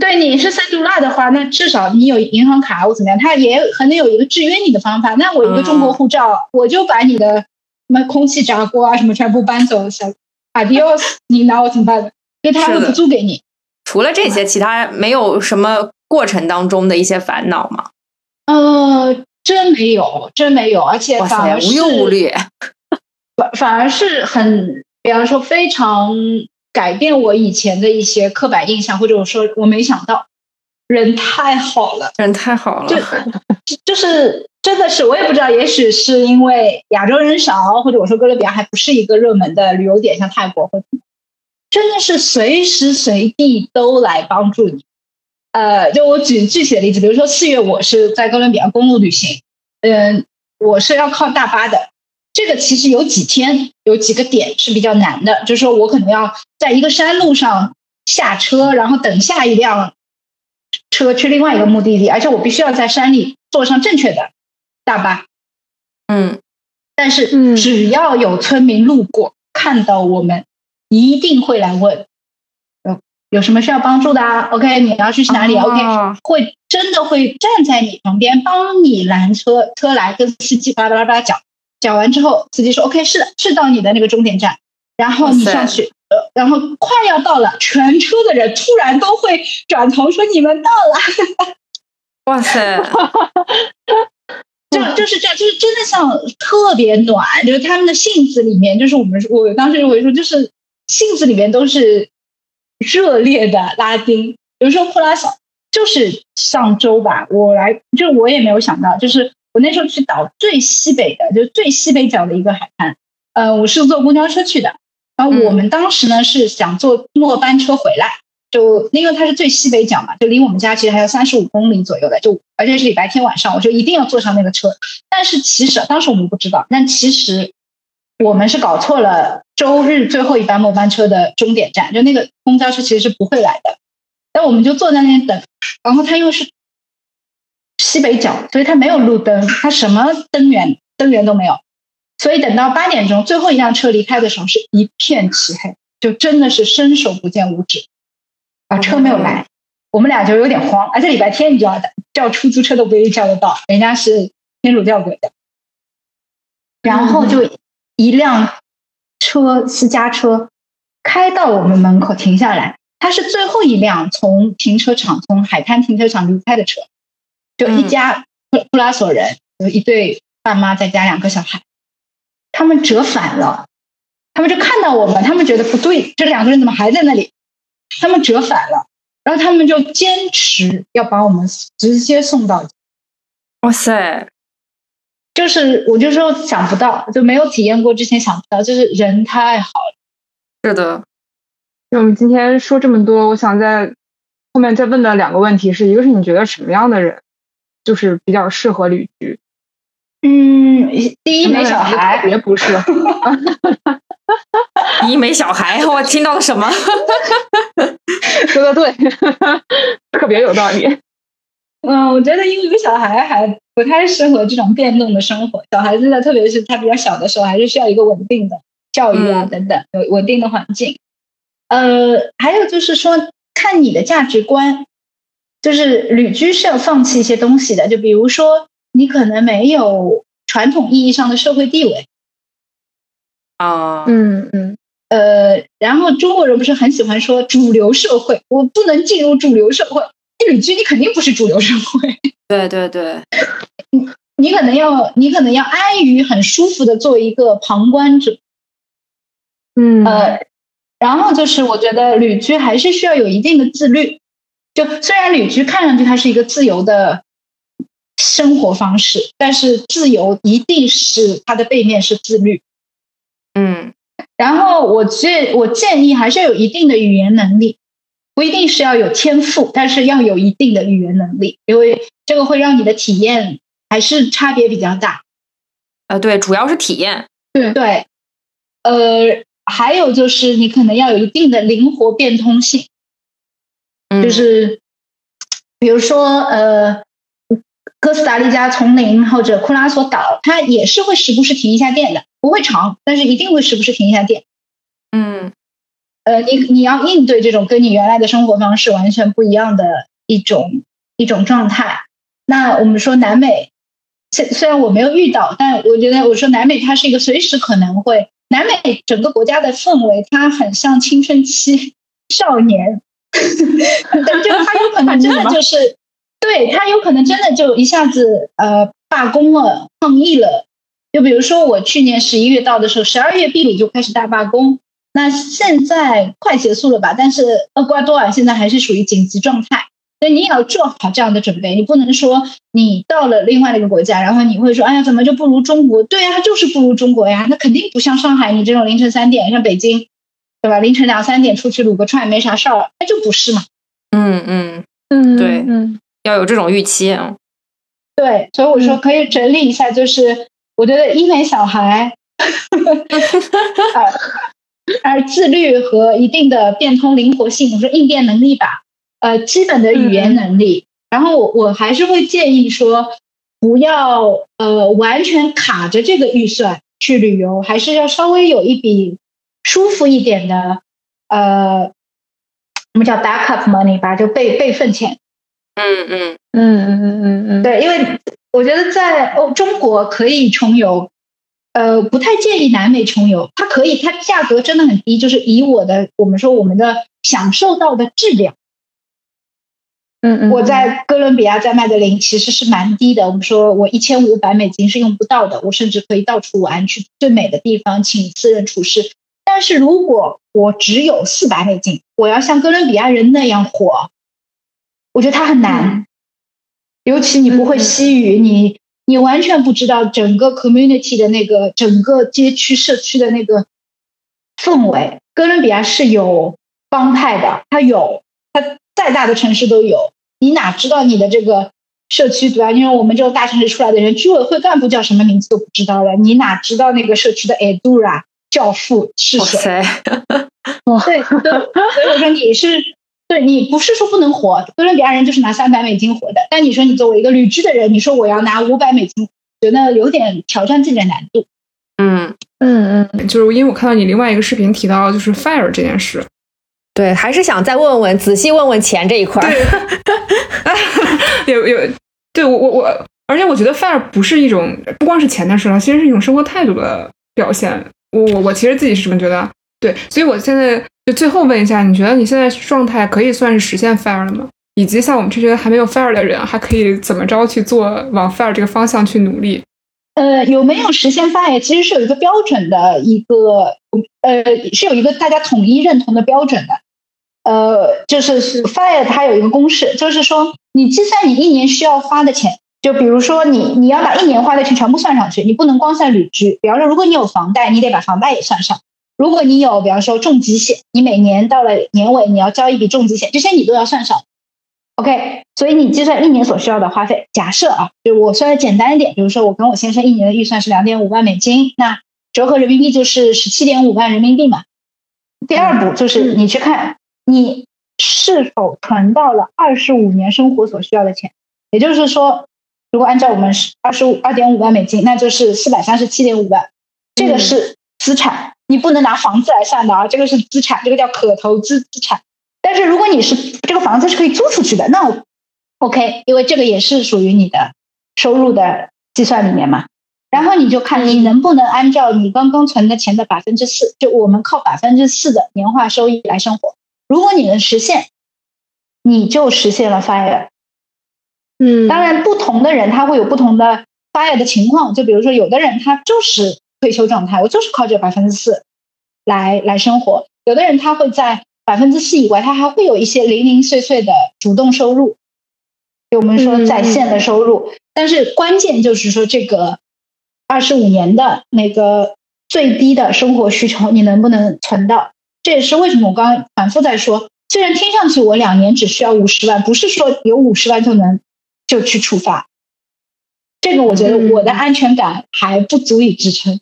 对，你是 c e d u l a 的话，那至少你有银行卡或怎么样，他也可能有一个制约你的方法。那我一个中国护照，我就把你的什么空气炸锅啊什么全部搬走，小 adios，你拿我怎么办？因为他会不租给你。除了这些，其他没有什么过程当中的一些烦恼吗？呃，真没有，真没有，而且，反而是无忧无虑。反反而是很，比方说非常改变我以前的一些刻板印象，或者我说我没想到，人太好了，人太好了就，就是真的是我也不知道，也许是因为亚洲人少，或者我说哥伦比亚还不是一个热门的旅游点，像泰国或者真的是随时随地都来帮助你。呃，就我举具体的例子，比如说四月我是在哥伦比亚公路旅行，嗯、我是要靠大巴的。这个其实有几天有几个点是比较难的，就是说我可能要在一个山路上下车，然后等下一辆车去另外一个目的地，而且我必须要在山里坐上正确的大巴。嗯，但是嗯只要有村民路过，看到我们，一定会来问，有，有什么需要帮助的啊？OK，你要去哪里、哦。O k 会真的会站在你旁边帮你拦车，车来跟司机巴拉巴拉巴拉讲，讲完之后，司机说 OK，是的，是到你的那个终点站，然后你上去，呃，然后快要到了，全车的人突然都会转头说你们到了。[LAUGHS] 哇塞，[LAUGHS] 就就是这样，就是真的像特别暖，就是他们的性子里面，就是我们我当时认为说，就是性子里面都是热烈的拉丁。比如说库拉索，就是上周吧，我来，就是我也没有想到，就是我那时候去岛最西北的，就是最西北角的一个海滩，呃，我是坐公交车去的，然后我们当时呢是想坐末班车回来。就因为它是最西北角嘛，就离我们家其实还有三十五公里左右的，就而且是礼拜天晚上，我就一定要坐上那个车。但是其实当时我们不知道，但其实我们是搞错了周日最后一班末班车的终点站，就那个公交车其实是不会来的。但我们就坐在那边等，然后它又是西北角，所以它没有路灯，它什么灯源灯源都没有，所以等到八点钟最后一辆车离开的时候，是一片漆黑，就真的是伸手不见五指。啊，车没有来，我们俩就有点慌，而且礼拜天你知道的，叫出租车都不一定叫得到，人家是天主教国家。然后就一辆车私家车开到我们门口停下来，它是最后一辆从停车场从海滩停车场离开的车，就一家布布拉索人，有一对爸妈再加两个小孩，他们折返了，他们就看到我们，他们觉得不对，这两个人怎么还在那里？他们折返了，然后他们就坚持要把我们直接送到。哇塞，就是我就说想不到，就没有体验过之前想不到，就是人太好了。是的，那我们今天说这么多，我想在后面再问的两个问题是，一个是你觉得什么样的人就是比较适合旅居？嗯，第一没小特孩，别不适合。[LAUGHS] 一没小孩，我听到了什么？[LAUGHS] 说的对，[LAUGHS] 特别有道理。嗯，我觉得因为有小孩还不太适合这种变动的生活。小孩子的，特别是他比较小的时候，还是需要一个稳定的教育啊嗯等等，有稳定的环境。呃，还有就是说，看你的价值观，就是旅居是要放弃一些东西的，就比如说你可能没有传统意义上的社会地位，啊，嗯嗯，呃，然后中国人不是很喜欢说主流社会，我不能进入主流社会，你旅居你肯定不是主流社会。对对对，你可能要，你可能要安于很舒服的做一个旁观者，嗯呃，然后就是我觉得旅居还是需要有一定的自律。就虽然旅居看上去它是一个自由的生活方式，但是自由一定是它的背面是自律。嗯然后我建我建议还是要有一定的语言能力，不一定是要有天赋，但是要有一定的语言能力，因为这个会让你的体验还是差别比较大。呃，对，主要是体验。对对，呃，还有就是你可能要有一定的灵活变通性，嗯就是比如说呃，哥斯达黎加丛林或者库拉索岛，它也是会时不时停一下电的，不会长，但是一定会时不时停一下电。嗯呃，你你要应对这种跟你原来的生活方式完全不一样的一种一种状态。那我们说南美，虽虽然我没有遇到，但我觉得我说南美它是一个随时可能会，南美整个国家的氛围它很像青春期少年，[LAUGHS] 但就它有可能真的就是，[LAUGHS] 对它有可能真的就一下子呃罢工了、抗议了。就比如说我去年十一月到的时候，十二月毕里就开始大罢工。那现在快结束了吧？但是厄瓜多尔现在还是属于紧急状态，所以你也要做好这样的准备。你不能说你到了另外的一个国家，然后你会说：“哎呀，怎么就不如中国？”对呀、它就是不如中国呀。那肯定不像上海，你这种凌晨三点，像北京，对吧？凌晨两三点出去撸个串没啥事儿，那就不是嘛。嗯嗯，嗯对嗯要有这种预期。嗯对，所以我说可以整理一下，就是我觉得医美小孩，[LAUGHS] 呃，而自律和一定的变通灵活性，我说应变能力吧，呃，基本的语言能力。然后我我还是会建议说，不要呃完全卡着这个预算去旅游，还是要稍微有一笔舒服一点的呃我们叫 backup money 吧，就备备份钱。嗯嗯嗯嗯嗯嗯嗯，对，因为我觉得在欧中国可以穷游，呃，不太建议南美穷游。它可以，它价格真的很低，就是以我的我们说我们的享受到的质量。嗯嗯，我在哥伦比亚在麦德林其实是蛮低的，我们说我一千五百美金是用不到的，我甚至可以到处玩，去最美的地方，请私人厨师。但是如果我只有四百美金，我要像哥伦比亚人那样火，我觉得它很难。尤其你不会西语，你你完全不知道整个 community 的那个整个街区社区的那个氛围。哥伦比亚是有帮派的，它有，它再大的城市都有。你哪知道你的这个社区对吧？因为我们这种大城市出来的人，居委会干部叫什么名字都不知道了，你哪知道那个社区的 Edura 教父是谁？哇塞，对，所以我说你是对你不是说不能活，哥伦比亚人就是拿三百美金活的。但你说你作为一个旅居的人，你说我要拿五百美金，觉得有点挑战自己的难度。嗯嗯嗯，就是因为我看到你另外一个视频提到就是 fire 这件事，对，还是想再问问，仔细问问钱这一块儿。[LAUGHS] 有有，对我我我，而且我觉得 fire 不是一种不光是钱的事了，其实是一种生活态度的表现。我我我其实自己是这么觉得，对，所以我现在就最后问一下，你觉得你现在状态可以算是实现 fire 了吗？以及像我们这些还没有 fire 的人，还可以怎么着去做往 fire 这个方向去努力？呃，有没有实现 fire 其实是有一个标准的一个，呃，是有一个大家统一认同的标准的。呃，就是是 fire 它有一个公式，就是说你计算你一年需要花的钱，就比如说你你要把一年花的钱全部算上去，你不能光算旅居。比方说，如果你有房贷，你得把房贷也算上；如果你有比方说重疾险，你每年到了年尾你要交一笔重疾险，这些你都要算上。OK，所以你计算一年所需要的花费，假设啊，就我算的简单一点，比如说我跟我先生一年的预算是两点五万美金，那折合人民币就是十七点五万人民币嘛。第二步就是你去看你是否存到了二十五年生活所需要的钱，也就是说，如果按照我们是二十五二点五万美金，那就是四百三十七点五万，这个是资产，你不能拿房子来算的啊，这个是资产，这个叫可投资资产。但是如果你是这个房子是可以租出去的，那我 OK，因为这个也是属于你的收入的计算里面嘛。然后你就看你能不能按照你刚刚存的钱的百分之四，就我们靠百分之四的年化收益来生活。如果你能实现，你就实现了 fire。嗯当然，不同的人他会有不同的 fire 的情况。就比如说，有的人他就是退休状态，我就是靠这百分之四来来生活；有的人他会在百分之四以外，他还会有一些零零碎碎的主动收入，就我们说在线的收入。但是关键就是说，这个二十五年的那个最低的生活需求，你能不能存到？这也是为什么我刚刚反复在说，虽然听上去我两年只需要五十万，不是说有五十万就能就去出发。这个我觉得我的安全感还不足以支撑。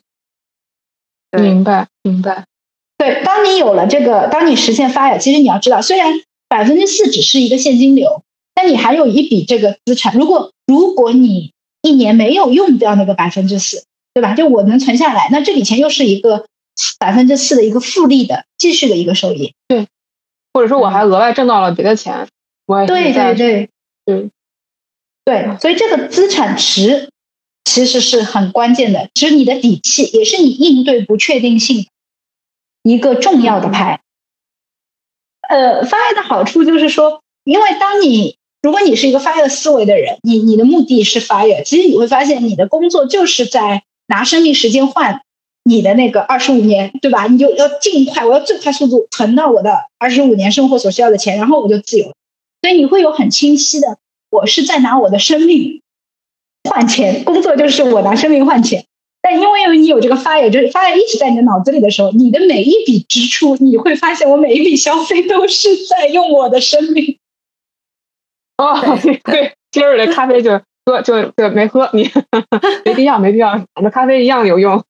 明白明白，对，当你有了这个，当你实现 fire，其实你要知道，虽然百分之四只是一个现金流，但你还有一笔这个资产。如果如果你一年没有用掉那个百分之四，对吧？就我能存下来，那这笔钱又是一个百分之四的一个复利的继续的一个收益。对或者说我还额外挣到了别的钱，我也对对对对对，所以这个资产池其实是很关键的，其实你的底气，也是你应对不确定性一个重要的牌。呃发愿的好处就是说，因为当你如果你是一个 fire 思维的人，你你的目的是 fire，其实你会发现你的工作就是在拿生命时间换你的那个二十五年，对吧？你就要尽快，我要最快速度存到我的二十五年生活所需要的钱，然后我就自由。所以你会有很清晰的，我是在拿我的生命换钱，工作就是我拿生命换钱。但因为你有这个 fire，就是 fire 一直在你的脑子里的时候，你的每一笔支出，你会发现我每一笔消费都是在用我的生命。哦对，今儿的咖啡就喝就就没喝，你没必要没必要，我们咖啡一样有用。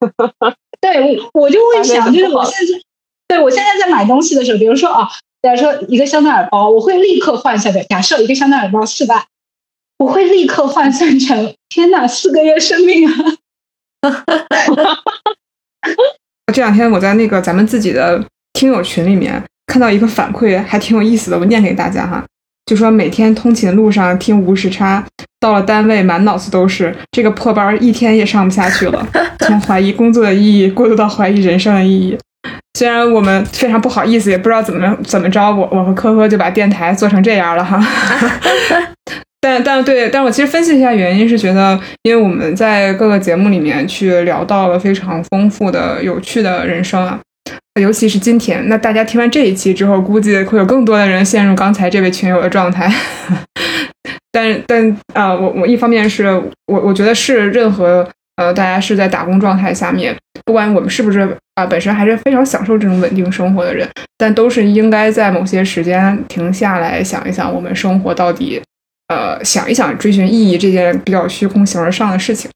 对，我就会想，就是我现在，对我现在在买东西的时候，比如说啊，假如说一个香奈儿包，我会立刻换下的。假设一个香奈儿包四万，我会立刻换算成，天哪，四个月生命啊！[LAUGHS] 这两天我在那个咱们自己的听友群里面看到一个反馈还挺有意思的，我念给大家哈。就说每天通勤路上听无时差，到了单位满脑子都是这个破班，一天也上不下去了。从怀疑工作的意义过渡到怀疑人生的意义。虽然我们非常不好意思，也不知道怎么怎么着，我我和科科就把电台做成这样了哈。但但对，但我其实分析一下原因，是觉得因为我们在各个节目里面去聊到了非常丰富的、有趣的人生啊。尤其是今天，那大家听完这一期之后，估计会有更多的人陷入刚才这位群友的状态。[LAUGHS] 但但啊，我我一方面是我我觉得是任何呃，大家是在打工状态下面，不管我们是不是啊，本身还是非常享受这种稳定生活的人，但都是应该在某些时间停下来想一想，我们生活到底呃，想一想追寻意义这件比较虚空形而上的事情。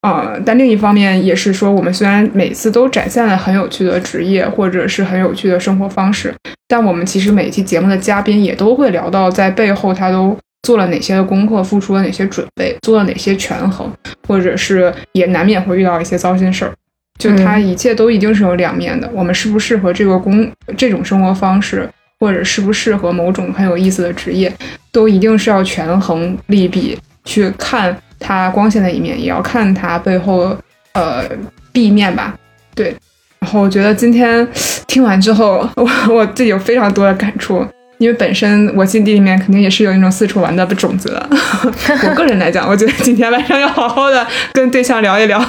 呃，但另一方面也是说，我们虽然每次都展现了很有趣的职业或者是很有趣的生活方式，但我们其实每一期节目的嘉宾也都会聊到，在背后他都做了哪些的功课，付出了哪些准备，做了哪些权衡，或者是也难免会遇到一些糟心事儿。就他一切都一定是有两面的。我们适不适合这个工这种生活方式，或者适不适合某种很有意思的职业，都一定是要权衡利弊去看。它光鲜的一面，也要看它背后呃弊面吧。对，然后我觉得今天听完之后，[LAUGHS] 我我自己有非常多的感触，因为本身我心底里面肯定也是有那种四处玩的种子的。[LAUGHS] 我个人来讲，我觉得今天晚上要好好的跟对象聊一聊，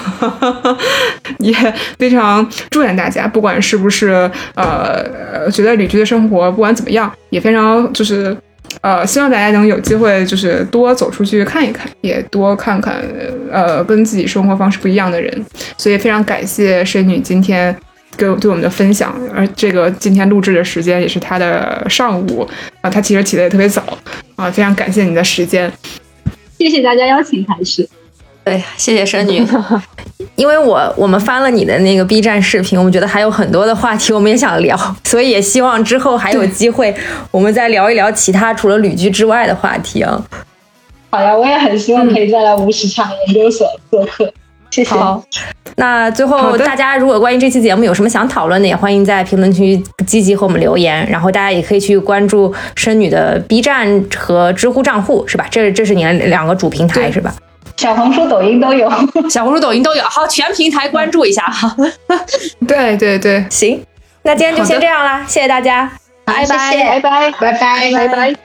[LAUGHS] 也非常祝愿大家，不管是不是呃觉得旅居的生活，不管怎么样，也非常就是。呃，希望大家能有机会，就是多走出去看一看，也多看看，呃，跟自己生活方式不一样的人。所以非常感谢申女今天跟对我们的分享，而这个今天录制的时间也是他的上午啊，他其实起得也特别早啊，非常感谢你的时间，谢谢大家邀请，还是。对，谢谢申女，[LAUGHS] 因为我我们翻了你的那个 B 站视频，我们觉得还有很多的话题，我们也想聊，所以也希望之后还有机会，我们再聊一聊其他除了旅居之外的话题啊。好呀，我也很希望可以再来无时差研究所做客，谢谢。好，那最后大家如果关于这期节目有什么想讨论的，也欢迎在评论区积极和我们留言，然后大家也可以去关注申女的 B 站和知乎账户，是吧？这这是你的两个主平台，是吧？小红书、抖音都有，[LAUGHS] 小红书、抖音都有，好，全平台关注一下。[LAUGHS] 哈。对对对，行，那今天就先这样啦，谢谢大家，拜拜，拜拜，拜拜，拜拜。